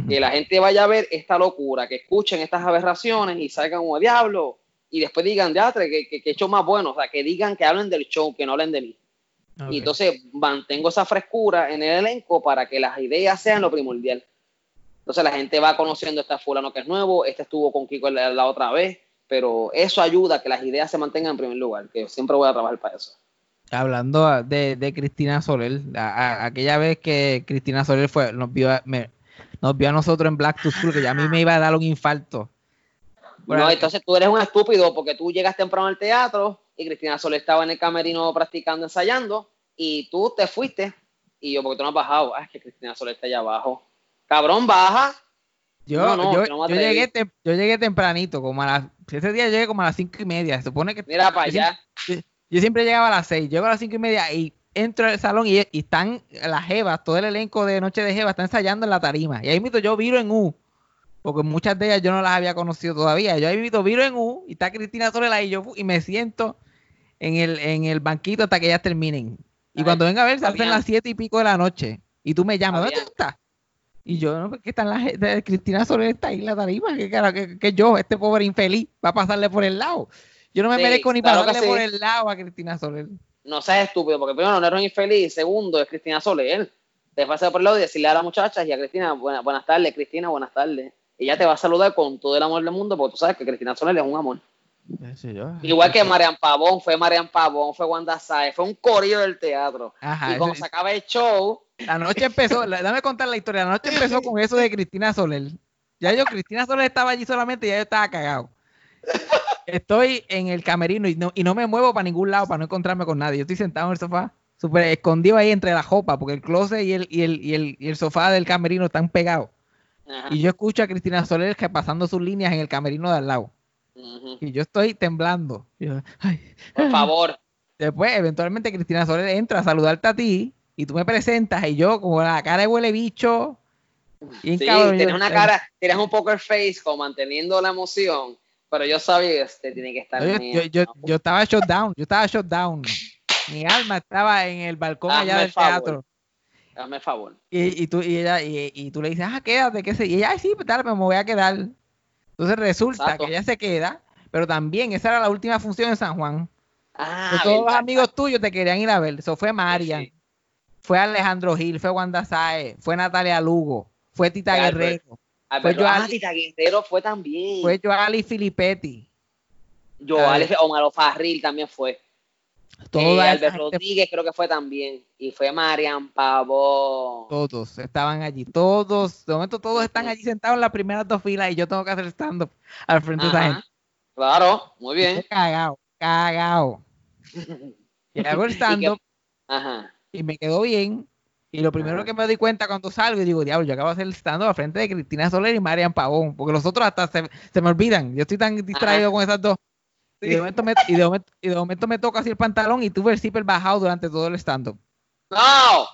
Que la gente vaya a ver esta locura, que escuchen estas aberraciones y salgan como diablo y después digan, ya, que, que, que show más bueno, o sea, que digan que hablen del show, que no hablen de mí. Y entonces mantengo esa frescura en el elenco para que las ideas sean lo primordial. Entonces la gente va conociendo este fulano que es nuevo, este estuvo con Kiko la otra vez, pero eso ayuda a que las ideas se mantengan en primer lugar, que siempre voy a trabajar para eso. Hablando de, Cristina Soler, aquella vez que Cristina Soler fue, nos vio, me, nos vio a nosotros en Black to School, que ya a mí me iba a dar un infarto. No, entonces tú eres un estúpido porque tú llegas temprano al teatro y Cristina Soler estaba en el camerino practicando, ensayando, y tú te fuiste. Y yo, porque tú no has bajado, ah, es que Cristina Soler está allá abajo. Cabrón, baja. Yo, No, no, yo, no yo llegué yo llegué tempranito, como a las. Ese día llegué como a las cinco y media. Se supone que. Mira para yo siempre- allá. Yo siempre llegaba a las 6, llego a las 5 y media y entro al salón y, y están las jevas, todo el elenco de Noche de Jeva está ensayando en la tarima. Y ahí mismo yo viro en U, porque muchas de ellas yo no las había conocido todavía. Yo ahí mismo viro en U y está Cristina Soler ahí y yo y me siento en el, en el banquito hasta que ellas terminen. Y Ay, cuando venga a ver, se hacen las 7 y pico de la noche. Y tú me llamas, ¿dónde tú estás? Y yo, no, ¿qué están las de Cristina Soler está ahí la tarima? ¿Qué cara, que, que yo, este pobre infeliz, va a pasarle por el lado? Yo no me Sí, merezco ni claro pasarle por sí. el lado a Cristina Soler. No seas estúpido, porque primero no eres infeliz, segundo es Cristina Soler. Te vas a hacer por el lado y decirle a las muchachas y a Cristina, buena- buenas tardes, Cristina, buenas tardes. Ella te va a saludar con todo el amor del mundo, porque tú sabes que Cristina Soler es un amor. Igual que Marian Pavón, fue Marian Pavón, fue Wanda Sáez, fue un corillo del teatro. Ajá, y cuando se acaba el show, la noche empezó, la- dame contar la historia, la noche empezó con eso de Cristina Soler. Ya yo, Cristina Soler estaba allí solamente y ya yo estaba cagado. Estoy en el camerino y no, y no me muevo para ningún lado para no encontrarme con nadie. Yo estoy sentado en el sofá, súper escondido ahí entre la jopa, porque el closet y el, y el, y el, y el sofá del camerino están pegados. ajá, Y yo escucho a Cristina Soler que pasando sus líneas en el camerino de al lado. Y yo estoy temblando. Yo, por favor. Después, eventualmente, Cristina Soler entra a saludarte a ti y tú me presentas y yo, como la cara de huele bicho, Sí, cabrón, tienes yo- una cara, tienes un poker face como manteniendo la emoción, pero yo sabía que este tiene que estar Yo, bien, yo, yo, ¿no? yo estaba shut down, yo estaba shut down. Mi alma estaba en el balcón Hazme allá el del favor. teatro. Hazme el favor. Y, y tú, y, ella, y, y tú le dices, ah, quédate, qué sé. Y ella, "Ay, sí, pues dale, pues me voy a quedar. Entonces resulta Exacto. que ella se queda, pero también esa era la última función en San Juan. Ah, todos los amigos tuyos te querían ir a ver. Eso fue Marian, Sí. Fue Alejandro Gil, fue Wanda Saez, fue Natalia Lugo, fue Tita Albert. Guerrero, Alberto, Fue ah, Joali- Tita Guerrero fue también. fue Joali Filippetti. Joali, Omar Farril también fue. Eh, Albert Rodríguez creo que fue también. Y fue Marian Pavón. todos estaban allí, todos, de momento todos están allí sentados en las primeras dos filas y yo tengo que hacer stand-up al frente de esa gente. Claro, muy bien. Estoy Cagado, cagado. Y hago el ¿Y qué- stand-up Ajá. Y me quedó bien. Y lo primero que me doy cuenta cuando salgo y digo, diablo, yo acabo de hacer el stand-up al frente de Cristina Soler y Marian Pavón, porque los otros hasta se, se me olvidan. Yo estoy tan distraído con esas dos. Y de, momento me, y, de momento, y de momento me toca así el pantalón y tuve el zipper bajado durante todo el stand-up. ¡No!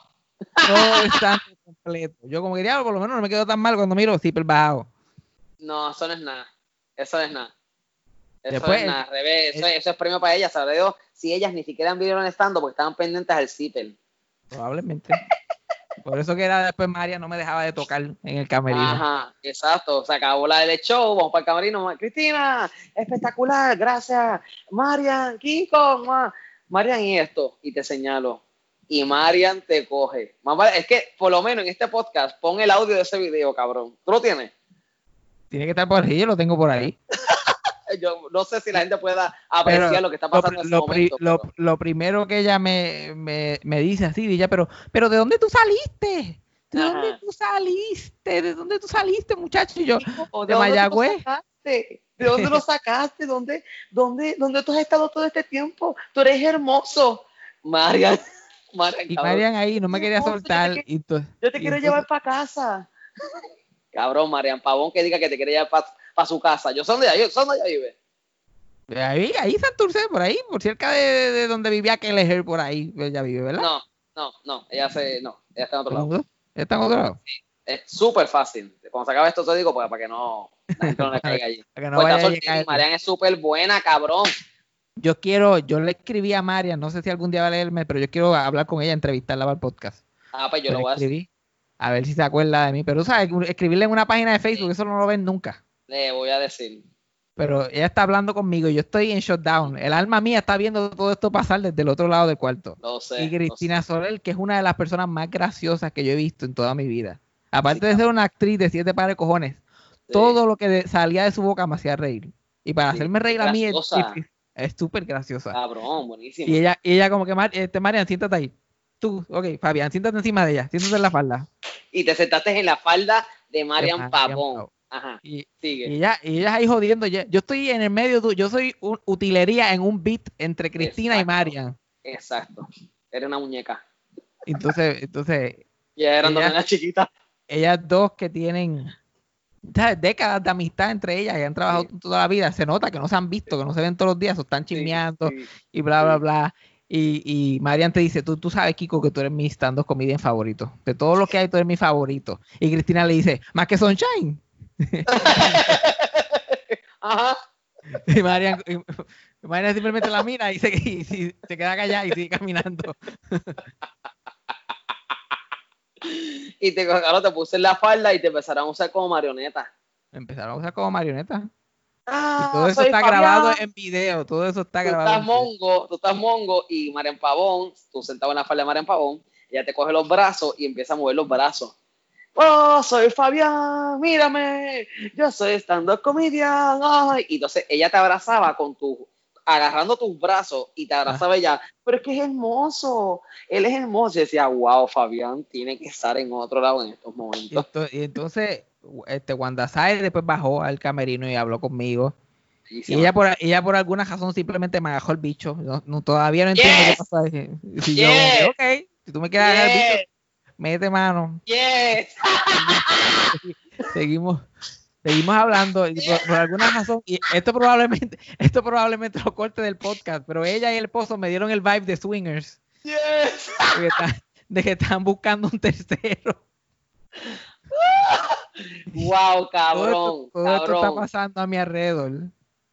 Todo el stand-up completo. Yo como que diablo, por lo menos no me quedo tan mal cuando miro el zipper bajado. No, eso no es nada. Eso no es nada. Eso Después, es nada. Revés. Eso, eso es premio para ellas. Sabré Dios si ellas ni siquiera vieron estando porque estaban pendientes al zipper. Probablemente. Por eso que era después María no me dejaba de tocar en el camerino. Ajá, exacto. Se acabó la del show, vamos para el camerino. Cristina, espectacular, gracias. Marian, Kiko, ma. Marian y esto, y te señalo. Y Marian te coge. Vale- Es que, por lo menos en este podcast, pon el audio de ese video, cabrón. ¿Tú lo tienes? Tiene que estar por ahí, yo lo tengo por ahí. Yo no sé si la gente pueda apreciar Pero lo que está Lo, pasando en ese lo momento. lo- pero- lo primero que ella me, me, me dice así, ella, pero, pero ¿de dónde tú saliste? ¿De Ajá. dónde tú saliste? ¿De dónde tú saliste, muchacho? Y yo, de tú lo Mayagüez. ¿De dónde lo sacaste? ¿Dónde, dónde, ¿Dónde tú has estado todo este tiempo? Tú eres hermoso. Marian, Marian, y cabrón. Marian ahí no me quería hermoso, yo te soltar. Y to- Yo te y quiero entonces- llevar para casa. Cabrón, Marian Pavón que diga que te quiere llevar para su casa. Yo dónde ella, yo sé dónde ella vive. ahí, ahí Santurce, por ahí, por cerca de, de donde vivía Kelleher, por ahí, ella vive, ¿verdad? No, no, no. Ella se, no, ella está en otro lado. ¿Está está en otro lado? Es súper fácil. Cuando se acabe esto te digo para, para que no, la gente no le caiga allí. Para que no Pues vaya a. Marian es súper buena, cabrón. Yo quiero, yo le escribí a Marian, no sé si algún día va a leerme, pero yo quiero hablar con ella, entrevistarla para el podcast. Ah, pues yo Le lo voy a escribí, a ver si se acuerda de mí. Pero, ¿sabes? Escribirle en una página de Facebook, eso no lo ven nunca. Le voy a decir. Pero ella está hablando conmigo yo estoy en shutdown. El alma mía está viendo todo esto pasar desde el otro lado del cuarto. Lo sé. Y Cristina Soler, que es una de las personas más graciosas que yo he visto en toda mi vida. Aparte de ser una actriz de siete pares de cojones, todo lo que salía de su boca me hacía reir. Y para Sí, hacerme reír a mí es graciosa. difícil. es súper graciosa. Cabrón, buenísimo. Y ella, y ella como que, "Mar- este, Marian, siéntate ahí. Tú, ok, Fabián, siéntate encima de ella, siéntate en la falda. Y te sentaste en la falda de Marian Marian Pavón. Pavón. Ajá, Y, sigue. y ella, y ellas ahí jodiendo. Yo, yo estoy en el medio, yo soy un- utilería en un beat entre Cristina y. Marian. Exacto. Era una muñeca. Entonces, entonces, Ya eran dos Ella- nenas chiquitas. ellas dos que tienen ¿sabes? décadas de amistad entre ellas, que han trabajado Sí. toda la vida, se nota que no se han visto, que no se ven todos los días, o están Sí, chismeando sí. y bla, bla, sí. bla. Y, y Marian te dice, tú, tú sabes, Kiko, que tú eres mi stand-up comedian favorito. De todos los que hay, tú eres mi favorito. Y Cristina le dice, más que Sunshine. Ajá. Y Marian, y Marian simplemente la mira y se, y se- se queda callada y sigue caminando. Y te, claro, te puse en la falda y te empezaron a usar como marioneta. Empezaron a usar como marionetas. Ah, Y todo eso está Fabián. grabado en video, todo eso está Tú grabado. estás en mongo, tú estás mongo y Marian Pavón, tú sentado en la falda de Marian Pavón, ella te coge los brazos y empieza a mover los brazos. Oh, soy Fabián, mírame, yo soy estando comedian. Ay. Y entonces ella te abrazaba con tu, agarrando tus brazos y te abrazaba ella, pero es que es hermoso, él es hermoso. Y decía, wow, Fabián tiene que estar en otro lado en estos Y, momentos. ento- y entonces, este, Wanda Sire después bajó al camerino y habló conmigo. Y Y ella por, ella por alguna razón simplemente me agajó el bicho. No- no- todavía no entiendo Yes. qué pasó ahí. Si yo, Yes. ok, si tú me quieres agarrar el bicho, Yes, mete mano. yes. Seguimos, seguimos hablando y por, por alguna razón. Y esto probablemente, esto probablemente lo corte del podcast, pero ella y el esposo me dieron el vibe de swingers. yes. De que, están- de que están buscando un tercero. Wow, Todo, cabrón, esto, todo esto está pasando a mi alrededor.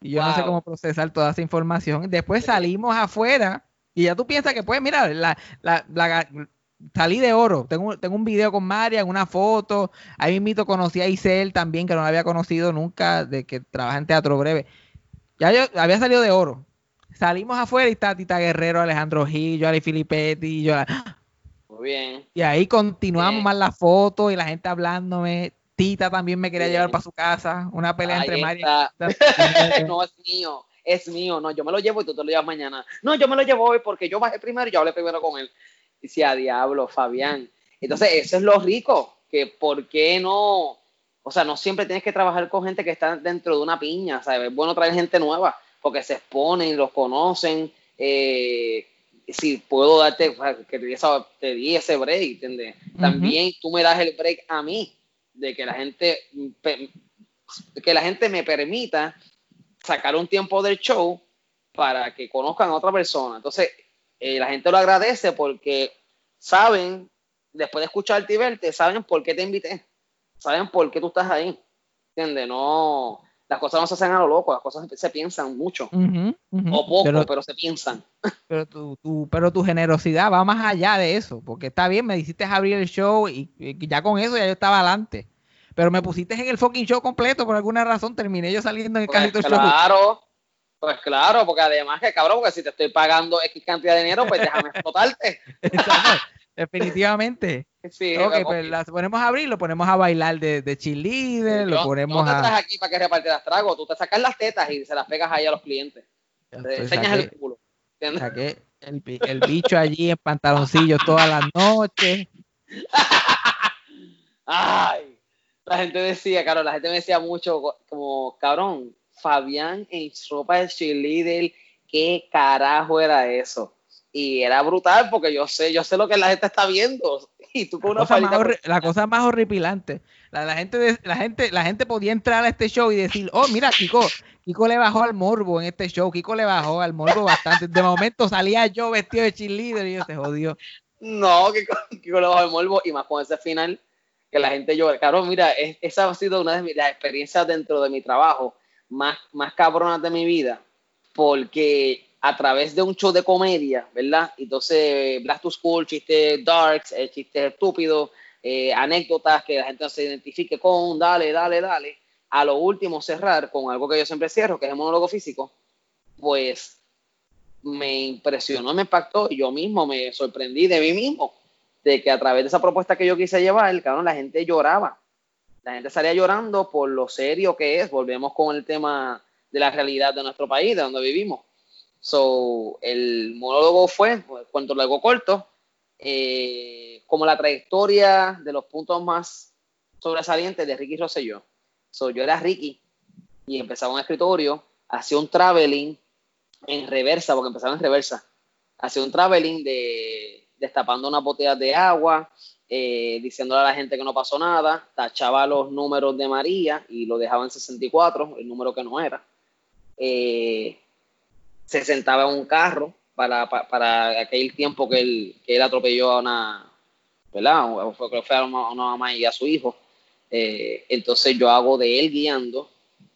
Y yo no sé cómo procesar toda esa información. Después salimos afuera y ya tú piensas que, pues, mira, la, la, la- salí de oro. Tengo, tengo un video con Marian, una foto. Ahí mismo conocí a Isel también, que no la había conocido nunca, de que trabaja en Teatro Breve. Ya yo había salido de oro. Salimos afuera y está Tita Guerrero, Alejandro Gil, yo, Ali Filippetti, y yo, Muy bien. y ahí continuamos Bien. más la foto y la gente hablándome. Tita también me quería Bien. llevar para su casa. Una pelea Ahí entre está. y no es mío, es mío. No, yo me lo llevo y tú te lo llevas mañana. No, yo me lo llevo hoy porque yo bajé primero y yo hablé primero con él. Decía, diablo, Fabián. Entonces, eso es lo rico, que por qué no, o sea, no siempre tienes que trabajar con gente que está dentro de una piña, ¿sabes? Es bueno traer gente nueva, porque se exponen, los conocen. eh, si puedo darte, que te di, ese break, ¿entiendes? También tú me das el break a mí, de que la gente, que la gente me permita sacar un tiempo del show para que conozcan a otra persona. Entonces, eh, la gente lo agradece porque saben, después de escucharte y verte, saben por qué te invité, saben por qué tú estás ahí. ¿Entiendes? No, las cosas no se hacen a lo loco, las cosas se piensan mucho, o poco, pero, pero se piensan. pero, tu, tu- pero tu generosidad va más allá de eso, porque está bien, me hiciste abrir el show y, y ya con eso ya yo estaba adelante. Pero me pusiste en el fucking show completo por alguna razón, terminé yo saliendo en el Pues cajito show. Pues claro, porque además que cabrón, porque si te estoy pagando X cantidad de dinero, pues déjame explotarte. Definitivamente. Sí, Ok, pues las ponemos a abrir, lo ponemos a bailar de, de cheerleader, lo Yo- ponemos no te a. traje aquí para que repartieras trago, tú te sacas las tetas y se las pegas ahí a los clientes. Te Pues enseñas saqué- el culo. ¿entiendes? saqué el, el bicho allí en pantaloncillos todas las noches. Ay, la gente decía, claro, la gente me decía mucho como, cabrón, Fabián en ropa de cheerleader, ¿qué carajo era eso? Y era brutal porque yo sé, yo sé lo que la gente está viendo. Y tú con una La cosa, más la cosa más horripilante. La, la gente de- la gente la gente podía entrar a este show y decir, oh, mira, Kiko, Kiko le bajó al morbo en este show, Kiko le bajó al morbo bastante. De momento salía yo vestido de cheerleader y yo se jodió. No, que con lo bajo el morbo y más con ese final que la gente llora. Cabrón, mira, es- esa ha sido una de mis las experiencias dentro de mi trabajo más, más cabronas de mi vida, porque a través de un show de comedia, ¿verdad? Entonces, Blast to School, chistes darks, eh, chistes estúpidos, eh, anécdotas que la gente no se identifique con, dale, dale, dale. A lo último, cerrar con algo que yo siempre cierro, que es el monólogo físico, pues me impresionó, me impactó y yo mismo me sorprendí de mí mismo de que a través de esa propuesta que yo quise llevar, cabrón, la gente lloraba. La gente salía llorando por lo serio que es. Volvemos con el tema de la realidad de nuestro país, de donde vivimos. So, el monólogo fue, cuento largo corto, eh, como la trayectoria de los puntos más sobresaliente de Ricky Rosselló. So, yo era Ricky y empezaba un escritorio, hacía un traveling en reversa, porque empezaba en reversa. Hacía un traveling de destapando unas botellas de agua, eh, diciéndole a la gente que no pasó nada, tachaba los números de María y lo dejaba en 64, el número que no era. Eh, se sentaba en un carro para, para, para aquel tiempo que él, que él atropelló a una, ¿verdad? Fue, que fue a una, a una mamá y a su hijo. Eh, entonces yo hago de él guiando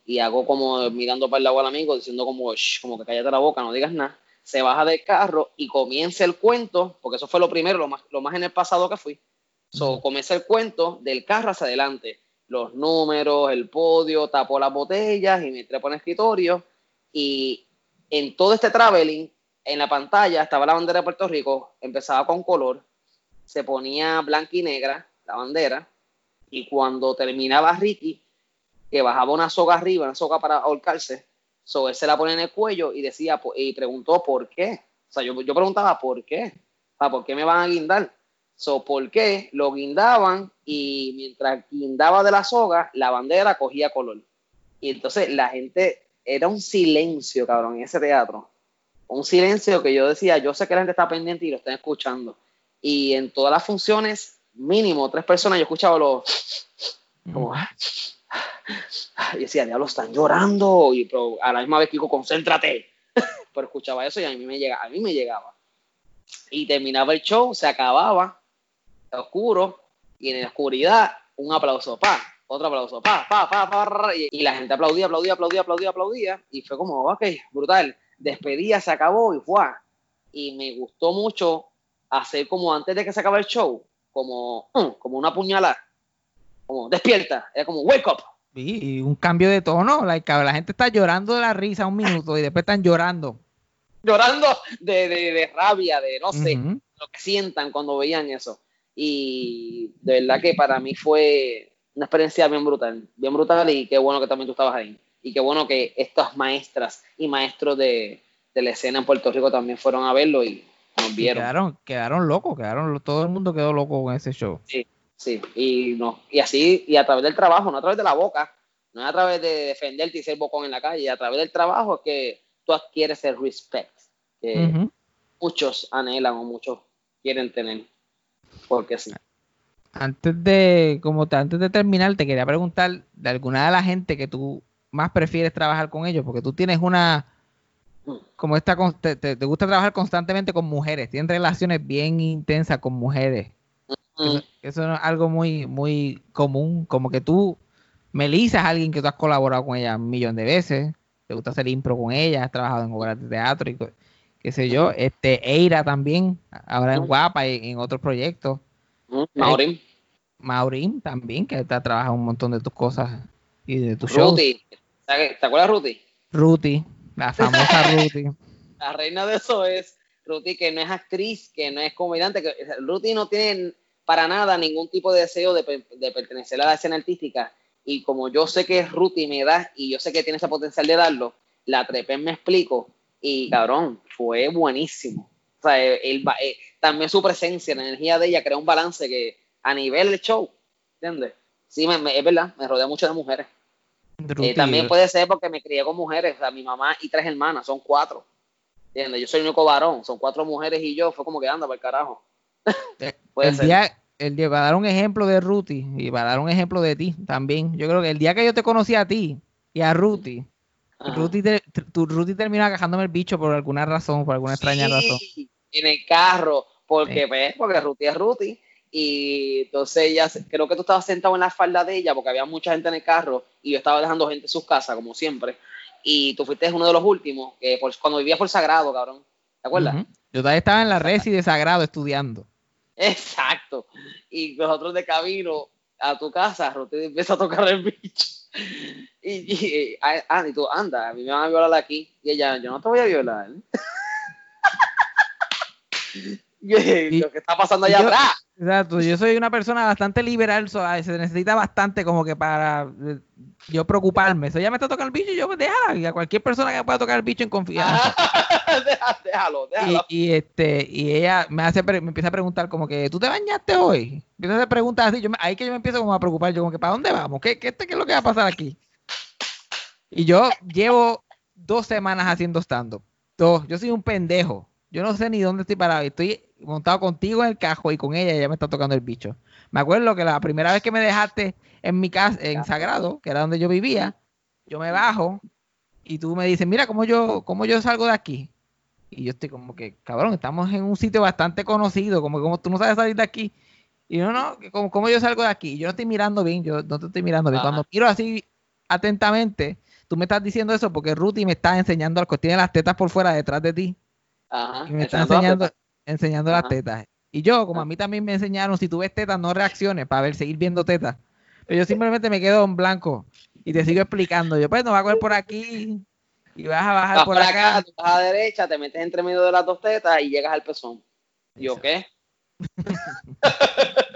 y hago como mirando para el lado al amigo, diciendo como, "Shh, como que cállate la boca, no digas nada. Se baja del carro y comienza el cuento, porque eso fue lo primero, lo más, lo más en el pasado que fui. So, comienza el cuento del carro hacia adelante. Los números, el podio, tapó las botellas y me trepo en el escritorio. Y en todo este traveling, en la pantalla estaba la bandera de Puerto Rico, empezaba con color, se ponía blanca y negra la bandera, y cuando terminaba Ricky, que bajaba una soga arriba, una soga para ahorcarse, so él se la pone en el cuello y decía, y preguntó por qué. O sea, yo, yo preguntaba por qué. O sea, ¿por qué me van a guindar? So, ¿por qué? Lo guindaban y mientras guindaba de la soga, la bandera cogía color. Y entonces la gente, era un silencio, cabrón, en ese teatro. Un silencio que yo decía, yo sé que la gente está pendiente y lo están escuchando. Y en todas las funciones, mínimo tres personas, yo escuchaba los, como, y decía, diablo, están llorando. Y pero a la misma vez, Kiko, concéntrate. pero escuchaba eso y a mí me llegaba. A mí me llegaba. Y terminaba el show, se acababa, oscuro, y en la oscuridad, un aplauso, pa, otro aplauso, pa, pa, pa, pa, y, y la gente aplaudía, aplaudía, aplaudía, aplaudía, aplaudía, y fue como, ok, brutal. Despedía, se acabó y fue. Y me gustó mucho hacer como antes de que se acabe el show, como, mm, como una puñalada, como despierta, era como wake up. Y un cambio de tono, like, la gente está llorando de la risa un minuto y después están llorando. llorando de, de, de rabia, de no sé, lo que sientan cuando veían eso. Y de verdad que para mí fue una experiencia bien brutal, bien brutal y qué bueno que también tú estabas ahí. Y qué bueno que estas maestras y maestros de, de la escena en Puerto Rico también fueron a verlo y nos Y vieron. quedaron, quedaron locos, quedaron, todo el mundo quedó loco con ese show. Sí, y, no, y así, y a través del trabajo, no a través de la boca, no a través de defenderte y ser bocón en la calle, a través del trabajo es que tú adquieres el respect que muchos anhelan o muchos quieren tener. Porque sí. Antes de, como te- antes de terminar, te quería preguntar de alguna de la gente que tú más prefieres trabajar con ellos, porque tú tienes una, como esta, te, gusta trabajar constantemente con mujeres, tienes relaciones bien intensas con mujeres. Eso, eso es algo muy, muy común, como que tú, Melissa es alguien que tú has colaborado con ella un millón de veces, te gusta hacer impro con ella, has trabajado en obras de teatro y qué sé yo, este, Eira también, ahora en. Guapa y en otros proyectos. Maurín, Maurín también, que te ha trabajado un montón de tus cosas y de tus shows. Ruti. ¿Te acuerdas Ruti? Ruti, la famosa Ruti. La reina de eso es Ruti, que no es actriz, que no es comediante. Que, Ruti no tiene para nada ningún tipo de deseo de pertenecer a la escena artística. Y como yo sé que Ruti me da y yo sé que tiene ese potencial de darlo, la trepé, me explico. Y cabrón, fue buenísimo. O sea, el, ba- eh, también su presencia, la energía de ella crea un balance que a nivel del show, ¿entiendes? Sí, me- me- es verdad, me rodea mucho de mujeres. Eh, también puede ser porque me crié con mujeres, o sea, mi mamá y tres hermanas, son cuatro. ¿Entiendes? Yo soy el único varón, son cuatro mujeres y yo, fue como que anda para el carajo. eh, puede el ser. día, el día, para dar un ejemplo de Ruti y para dar un ejemplo de ti también, yo creo que el día que yo te conocí a ti y a Ruti. Ruti, te- tu Ruti terminó agajándome el bicho por alguna razón, por alguna extraña Sí, razón. En el carro, porque Sí. pues, porque Ruti es Ruti. Y entonces ella, creo que tú estabas sentado en la falda de ella porque había mucha gente en el carro y yo estaba dejando gente en sus casas, como siempre. Y tú fuiste uno de los últimos, que por- cuando vivías por Sagrado, cabrón. ¿Te acuerdas? Yo todavía estaba en la resi de Sagrado estudiando. Exacto. Y nosotros de camino a tu casa, Ruti empieza a tocar el bicho. Y, ah, ah, y tú, anda, a mí me van a violar aquí. Y ella, yo no te voy a violar. lo que está pasando allá yo- atrás. Exacto, yo soy una persona bastante liberal, so, ay, se necesita bastante como que para eh, yo preocuparme. Eso ya me está tocando el bicho y yo pues déjala, y a cualquier persona que pueda tocar el bicho en confianza. Deja- déjalo, Y, déjalo. y, este y ella me hace me empieza a preguntar como que ¿tú te bañaste hoy? Empieza a hacer preguntas así, yo me- ahí que yo me empiezo como a preocupar, yo como que ¿para dónde vamos? ¿Qué, qué, qué es lo que va a pasar aquí? Y yo llevo dos semanas haciendo stand-up. Dos, yo soy un pendejo. Yo no sé ni dónde estoy parado. y Estoy montado contigo en el cajo y con ella y ella me está tocando el bicho. Me acuerdo que la primera vez que me dejaste en mi casa, en Sagrado, que era donde yo vivía, yo me bajo y tú me dices, mira cómo yo, cómo yo salgo de aquí. Y yo estoy como que, cabrón, estamos en un sitio bastante conocido, como que como tú no sabes salir de aquí. Y no, no, como, cómo yo salgo de aquí. Yo no estoy mirando bien, yo no te estoy mirando bien. Ajá. Cuando miro así atentamente, tú me estás diciendo eso porque Ruthie me está enseñando algo, tiene las tetas por fuera detrás de ti. Ajá. Y me está la enseñando, las tetas. Y yo, como a mí también me enseñaron, si tú ves tetas, no reacciones para ver, seguir viendo tetas. Pero yo simplemente me quedo en blanco y te sigo explicando. Yo, pues, no va a coger por aquí y vas a bajar Vas por acá. acá, tú vas a la derecha, te metes entre medio de las dos tetas y llegas al pezón. ¿Y yo qué?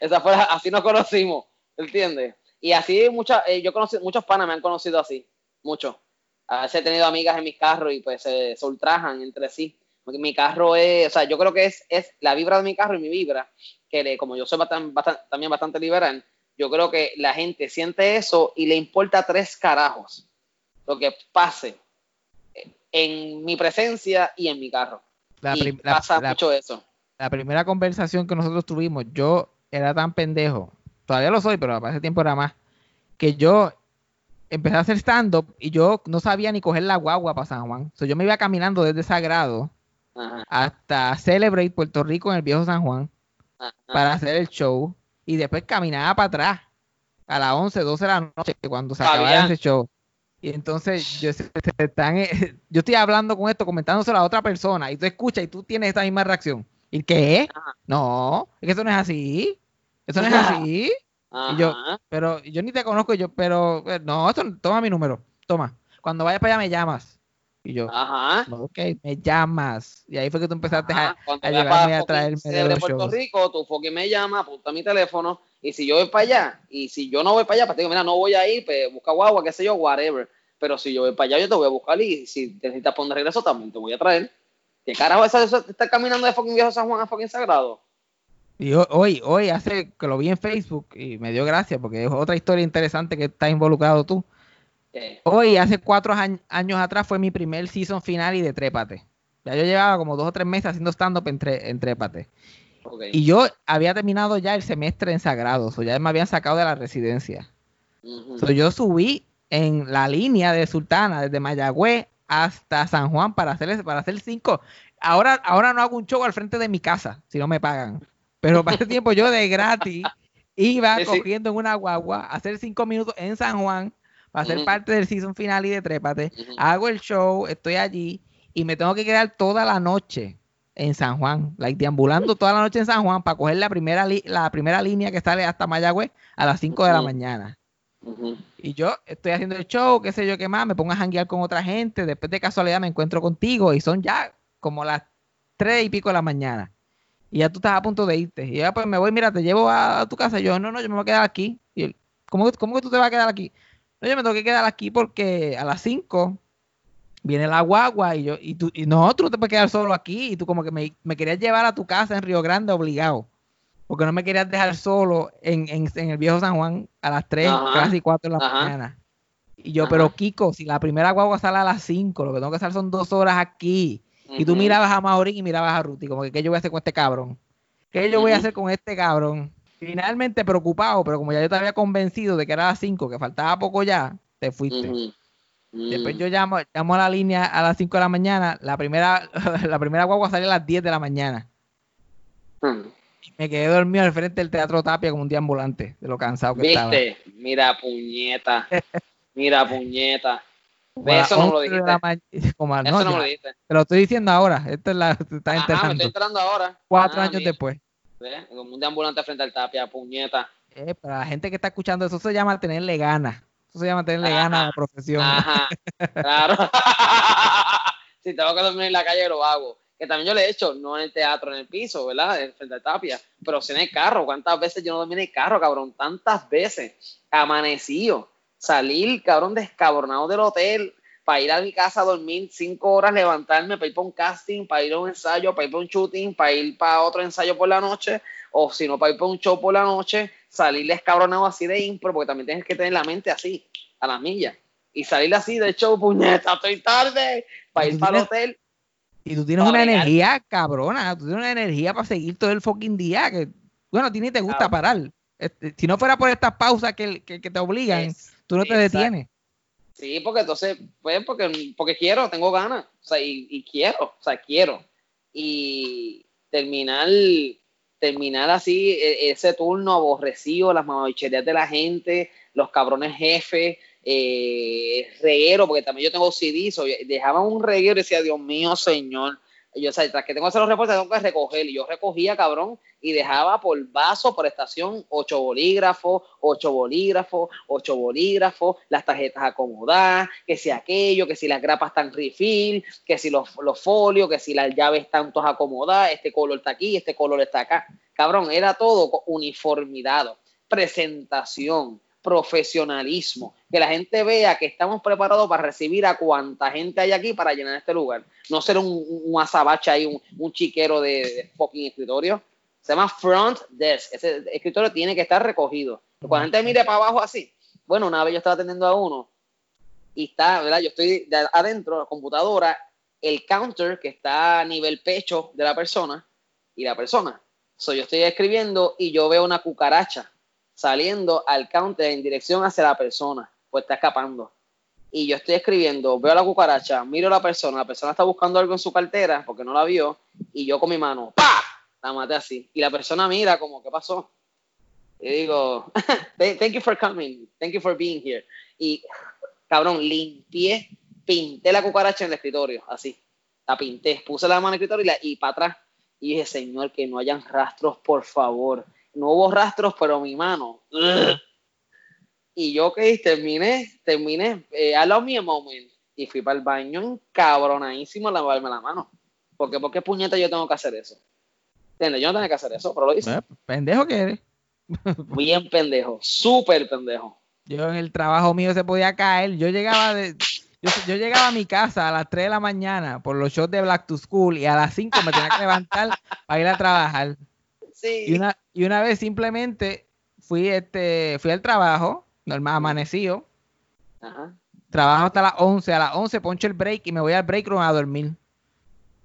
Esa fue la- así nos conocimos, ¿entiendes? Y así muchas, eh, yo conocí, muchos panas me han conocido así, muchos. A veces he tenido amigas en mis carros y pues se, se ultrajan entre sí. Porque mi carro es, o sea, yo creo que es, es la vibra de mi carro y mi vibra, que le- como yo soy bastante, bastante- también bastante liberal, yo creo que la gente siente eso y le importa tres carajos lo que pase en mi presencia y en mi carro. La, y pasa la- mucho eso. la primera conversación que nosotros tuvimos, yo era tan pendejo, todavía lo soy, pero ese tiempo era más, que yo empecé a hacer stand-up y yo no sabía ni coger la guagua para San Juan. So, yo me iba caminando desde Sagrado Ajá, hasta Celebrate Puerto Rico en el viejo San Juan ajá. para hacer el show y después caminaba para atrás a las 11, 12 de la noche cuando se acababa ese show. Y entonces yo, se- se están, eh, yo estoy hablando con esto, comentándoselo a otra persona y tú escuchas y tú tienes esta misma reacción. ¿Y qué? Ajá. No, es que eso no es así. Eso no es así. Y yo-. Pero yo ni te conozco, y yo, pero eh, no, esto, toma mi número, toma. Cuando vayas para allá me llamas. Y yo, Ajá. ok, me llamas. Y ahí fue que tú empezaste a, Ajá. A vayas llevarme a traerme de de Puerto shows. Rico, tu fucking me llama, apunta mi teléfono, y si yo voy para allá, y si yo no voy para allá, pues te digo, mira, no voy a ir, pues busca guagua, qué sé yo, whatever. Pero si yo voy para allá, yo te voy a buscar, y si te necesitas poner regreso, también te voy a traer. ¿Qué carajo es eso estar caminando de fucking viejo San Juan a fucking Sagrado? Y ho- hoy, hoy hace que lo vi en Facebook y me dio gracia porque es otra historia interesante que está involucrado tú. Hoy, hace cuatro añ- años atrás, fue mi primer season final y de Trépate. Ya yo llevaba como dos o tres meses haciendo stand-up en, Trépate. Y yo había terminado ya el semestre en Sagrados, o ya me habían sacado de la residencia. Ujú. So, yo subí en la línea de Sultana, desde Mayagüez hasta San Juan para hacer, para hacer cinco. Ahora, ahora no hago un show al frente de mi casa, si no me pagan. Pero para ese tiempo yo de gratis iba Sí, cogiendo en una guagua a hacer cinco minutos en San Juan para ser parte del season final y de Trépate. Hago el show, estoy allí y me tengo que quedar toda la noche en San Juan, like, deambulando toda la noche en San Juan para coger la primera, la primera línea que sale hasta Mayagüez a las 5 de la mañana. Y yo estoy haciendo el show, qué sé yo qué más, me pongo a janguear con otra gente, después de casualidad me encuentro contigo y son ya como las tres y pico de la mañana. Y ya tú estás a punto de irte. Y ya pues me voy, mira, te llevo a, tu casa. Y yo, no, no, yo me voy a quedar aquí. Y él, ¿cómo, que- ¿cómo que tú te vas a quedar aquí? No, yo me tengo que quedar aquí porque a las 5 viene la guagua y yo, y tú, y no, tú no te puedes quedar solo aquí. Y tú como que me, me querías llevar a tu casa en Río Grande obligado. Porque no me querías dejar solo en, en, en el viejo San Juan a las 3, Ajá. casi 4 de la Ajá. mañana. Y yo, Ajá. pero Kiko, si la primera guagua sale a las 5, lo que tengo que hacer son dos horas aquí. Y tú mirabas a Maurín y mirabas a Ruti, como que ¿qué yo voy a hacer con este cabrón? ¿Qué yo voy a hacer con este cabrón? Finalmente preocupado, pero como ya yo te había convencido de que era a las 5, que faltaba poco ya, te fuiste. Después yo llamo, llamo a la línea a las 5 de la mañana, la primera, la primera guagua sale a las 10 de la mañana. Y me quedé dormido al frente del Teatro Tapia como un deambulante, de lo cansado que estaba. ¿Viste? Mira, puñeta. Mira, puñeta. Eso no lo 11 de dijiste. la ma- como a- Eso no, no me ya, lo dijiste. te lo estoy diciendo ahora, esto es la, te está Ajá, me enterando. estoy entrando ahora. Cuatro Ah, años mira, después. ¿ves? Como un deambulante frente al tapia, puñeta. Eh, para la gente que está escuchando, eso se llama tenerle ganas. Eso se llama tenerle ganas a la profesión. Ajá, claro. si tengo que dormir en la calle, lo hago. que también yo le he hecho, no en el teatro, en el piso, ¿verdad? En frente a Tapia, pero sí en el carro. ¿Cuántas veces yo no dormí en el carro, cabrón? Tantas veces. Amanecido. Salir, cabrón, descabronado del hotel para ir a mi casa a dormir cinco horas, levantarme para ir para un casting, para ir a un ensayo, para ir para un shooting, para ir para otro ensayo por la noche, o si no, para ir para un show por la noche, salir descabronado así de impro, porque también tienes que tener la mente así, a las millas. Y salir así de show, puñeta, estoy tarde, para ir para el hotel. Y tú tienes una energía cabrona, tú tienes una energía para seguir todo el fucking día, que, bueno, a ti ni te gusta parar. Este, si no fuera por estas pausas que, que, te obligan, tú no te detienes. Sí, porque entonces, pues, porque, porque quiero, tengo ganas, o sea, y, quiero, o sea, quiero. Y terminar, terminar así e, ese turno aborrecido, las mamabicherías de la gente, los cabrones jefes, eh, reguero, porque también yo tengo CD, dejaban un reguero y decía, Dios mío, señor, yo, o tras que tengo que hacer los reportes, tengo que recoger. Y yo recogía, cabrón, y dejaba por vaso, por estación, ocho bolígrafos, ocho bolígrafos, ocho bolígrafos, las tarjetas acomodadas, que si aquello, que si las grapas están refill, que si los, los folios, que si las llaves están acomodadas, este color está aquí, este color está acá. Cabrón, era todo uniformidado. Presentación, profesionalismo, que la gente vea que estamos preparados para recibir a cuanta gente hay aquí para llenar este lugar. No ser un, azabache ahí, un, chiquero de, fucking escritorio. Se llama front desk. Ese escritorio tiene que estar recogido. Cuando la gente mire para abajo así, bueno, una vez yo estaba atendiendo a uno y está, ¿verdad? Yo estoy adentro, la computadora, el counter que está a nivel pecho de la persona y la persona. So, yo estoy escribiendo y yo veo una cucaracha saliendo al counter en dirección hacia la persona, pues está escapando. Y yo estoy escribiendo, veo la cucaracha, miro a la persona, la persona está buscando algo en su cartera porque no la vio, y yo con mi mano, ¡pa! La maté así. Y la persona mira como, ¿qué pasó? Y digo, thank you for coming, thank you for being here. Y, cabrón, limpié, pinté la cucaracha en el escritorio, así. La pinté, puse la mano en el escritorio y, la, y para atrás. Y dije, señor, que no hayan rastros, por favor no hubo rastros, pero mi mano. Y yo que terminé, terminé, eh, I love me a moment. Y fui para el baño encabronadísimo a lavarme la mano. Porque, ¿por qué puñeta yo tengo que hacer eso? ¿Entiendes? Yo no tengo que hacer eso, pero lo hice. pendejo que eres. Bien pendejo, súper pendejo. Yo en el trabajo mío se podía caer. Yo llegaba de, yo, llegaba a mi casa a las 3 de la mañana por los shows de Black to School y a las 5 me tenía que levantar para ir a trabajar. Y una, y una vez simplemente fui, este, fui al trabajo, normal, amanecido. Trabajo hasta las 11. A las 11 poncho el break y me voy al break room a dormir.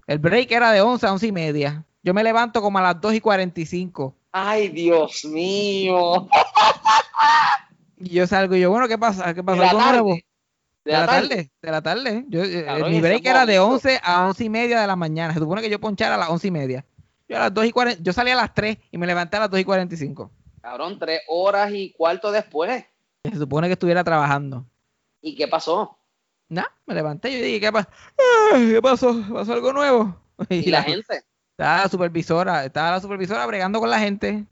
El break era de 11 a 11 y media. Yo me levanto como a las 2 y 45. Ay, Dios mío. Y yo salgo y yo, bueno, ¿qué pasa? ¿Qué pasó? ¿Algo nuevo? De, la, tarde? de la tarde. Yo, eh, mi break era de 11 a 11 y media de la mañana. Se supone que yo ponchara a las 11 y media. Yo, a las 2 y 40, yo salí a las 3 y me levanté a las 2 y 45. Cabrón, 3 horas y cuarto después. Se supone que estuviera trabajando. ¿Y qué pasó? Nada, me levanté y dije, ¿qué, pasó? ¿qué pasó? ¿Pasó algo nuevo? ¿Y, la, gente? Estaba la supervisora, estaba la supervisora bregando con la gente.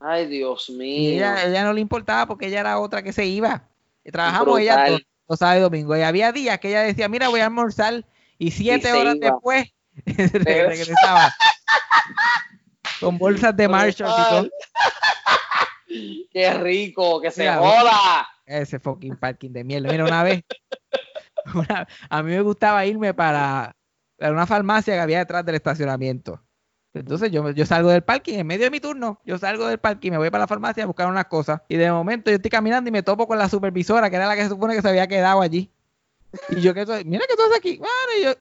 Ay, Dios mío. Y ella, ella no le importaba porque ella era otra que se iba. Trabajamos ella los sábados y domingo. Y había días que ella decía, mira, voy a almorzar. Y siete horas después regresaba. Con bolsas de Marshall y todo. Qué rico, que se joda. Ese fucking parking de mierda. Mira, una vez, a mí me gustaba irme para, una farmacia que había detrás del estacionamiento. Entonces yo, yo salgo del parking, en medio de mi turno, yo salgo del parking, me voy para la farmacia a buscar unas cosas. Y de momento yo estoy caminando y me topo con la supervisora, que era la que se supone que se había quedado allí. Y yo que mira que tú estás aquí. yo,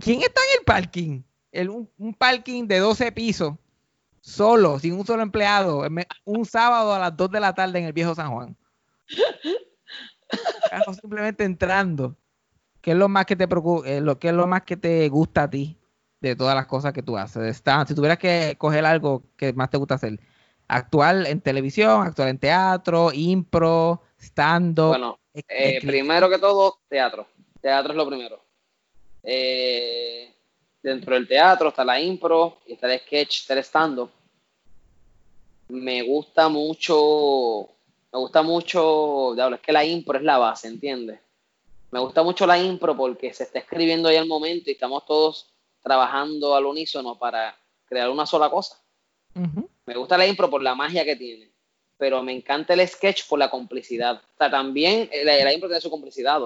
¿quién está en el parking? El, un parking de 12 pisos solo, sin un solo empleado, un sábado a las 2 de la tarde en el viejo San Juan. simplemente entrando. ¿Qué es lo más que te preocupa, eh, lo, qué es lo más que te gusta a ti de todas las cosas que tú haces? si tuvieras que coger algo que más te gusta hacer, actual en televisión, actual en teatro, impro, stand-up. Bueno, eh, primero que todo, teatro. Teatro es lo primero. Eh, dentro del teatro está la impro, y está el sketch, está el stand Me gusta mucho, me gusta mucho, es que la impro es la base, ¿entiendes? Me gusta mucho la impro porque se está escribiendo ahí al momento y estamos todos trabajando al unísono para crear una sola cosa. Me gusta la impro por la magia que tiene, pero me encanta el sketch por la complicidad. O sea, también la, la impro tiene su complicidad,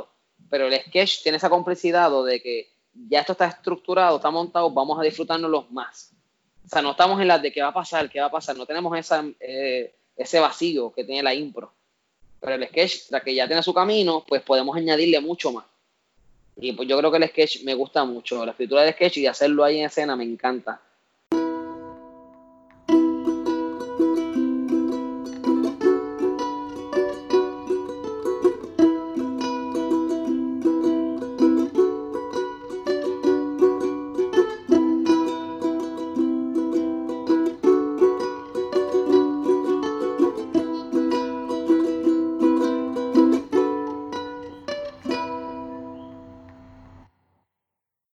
pero el sketch tiene esa complicidad de que ya esto está estructurado, está montado, vamos a disfrutárnoslo más. O sea, no estamos en las de qué va a pasar, qué va a pasar, no tenemos esa, eh, ese vacío que tiene la impro. Pero el sketch, la que ya tiene su camino, pues podemos añadirle mucho más. Y pues yo creo que el sketch me gusta mucho, la escritura del sketch y hacerlo ahí en escena me encanta.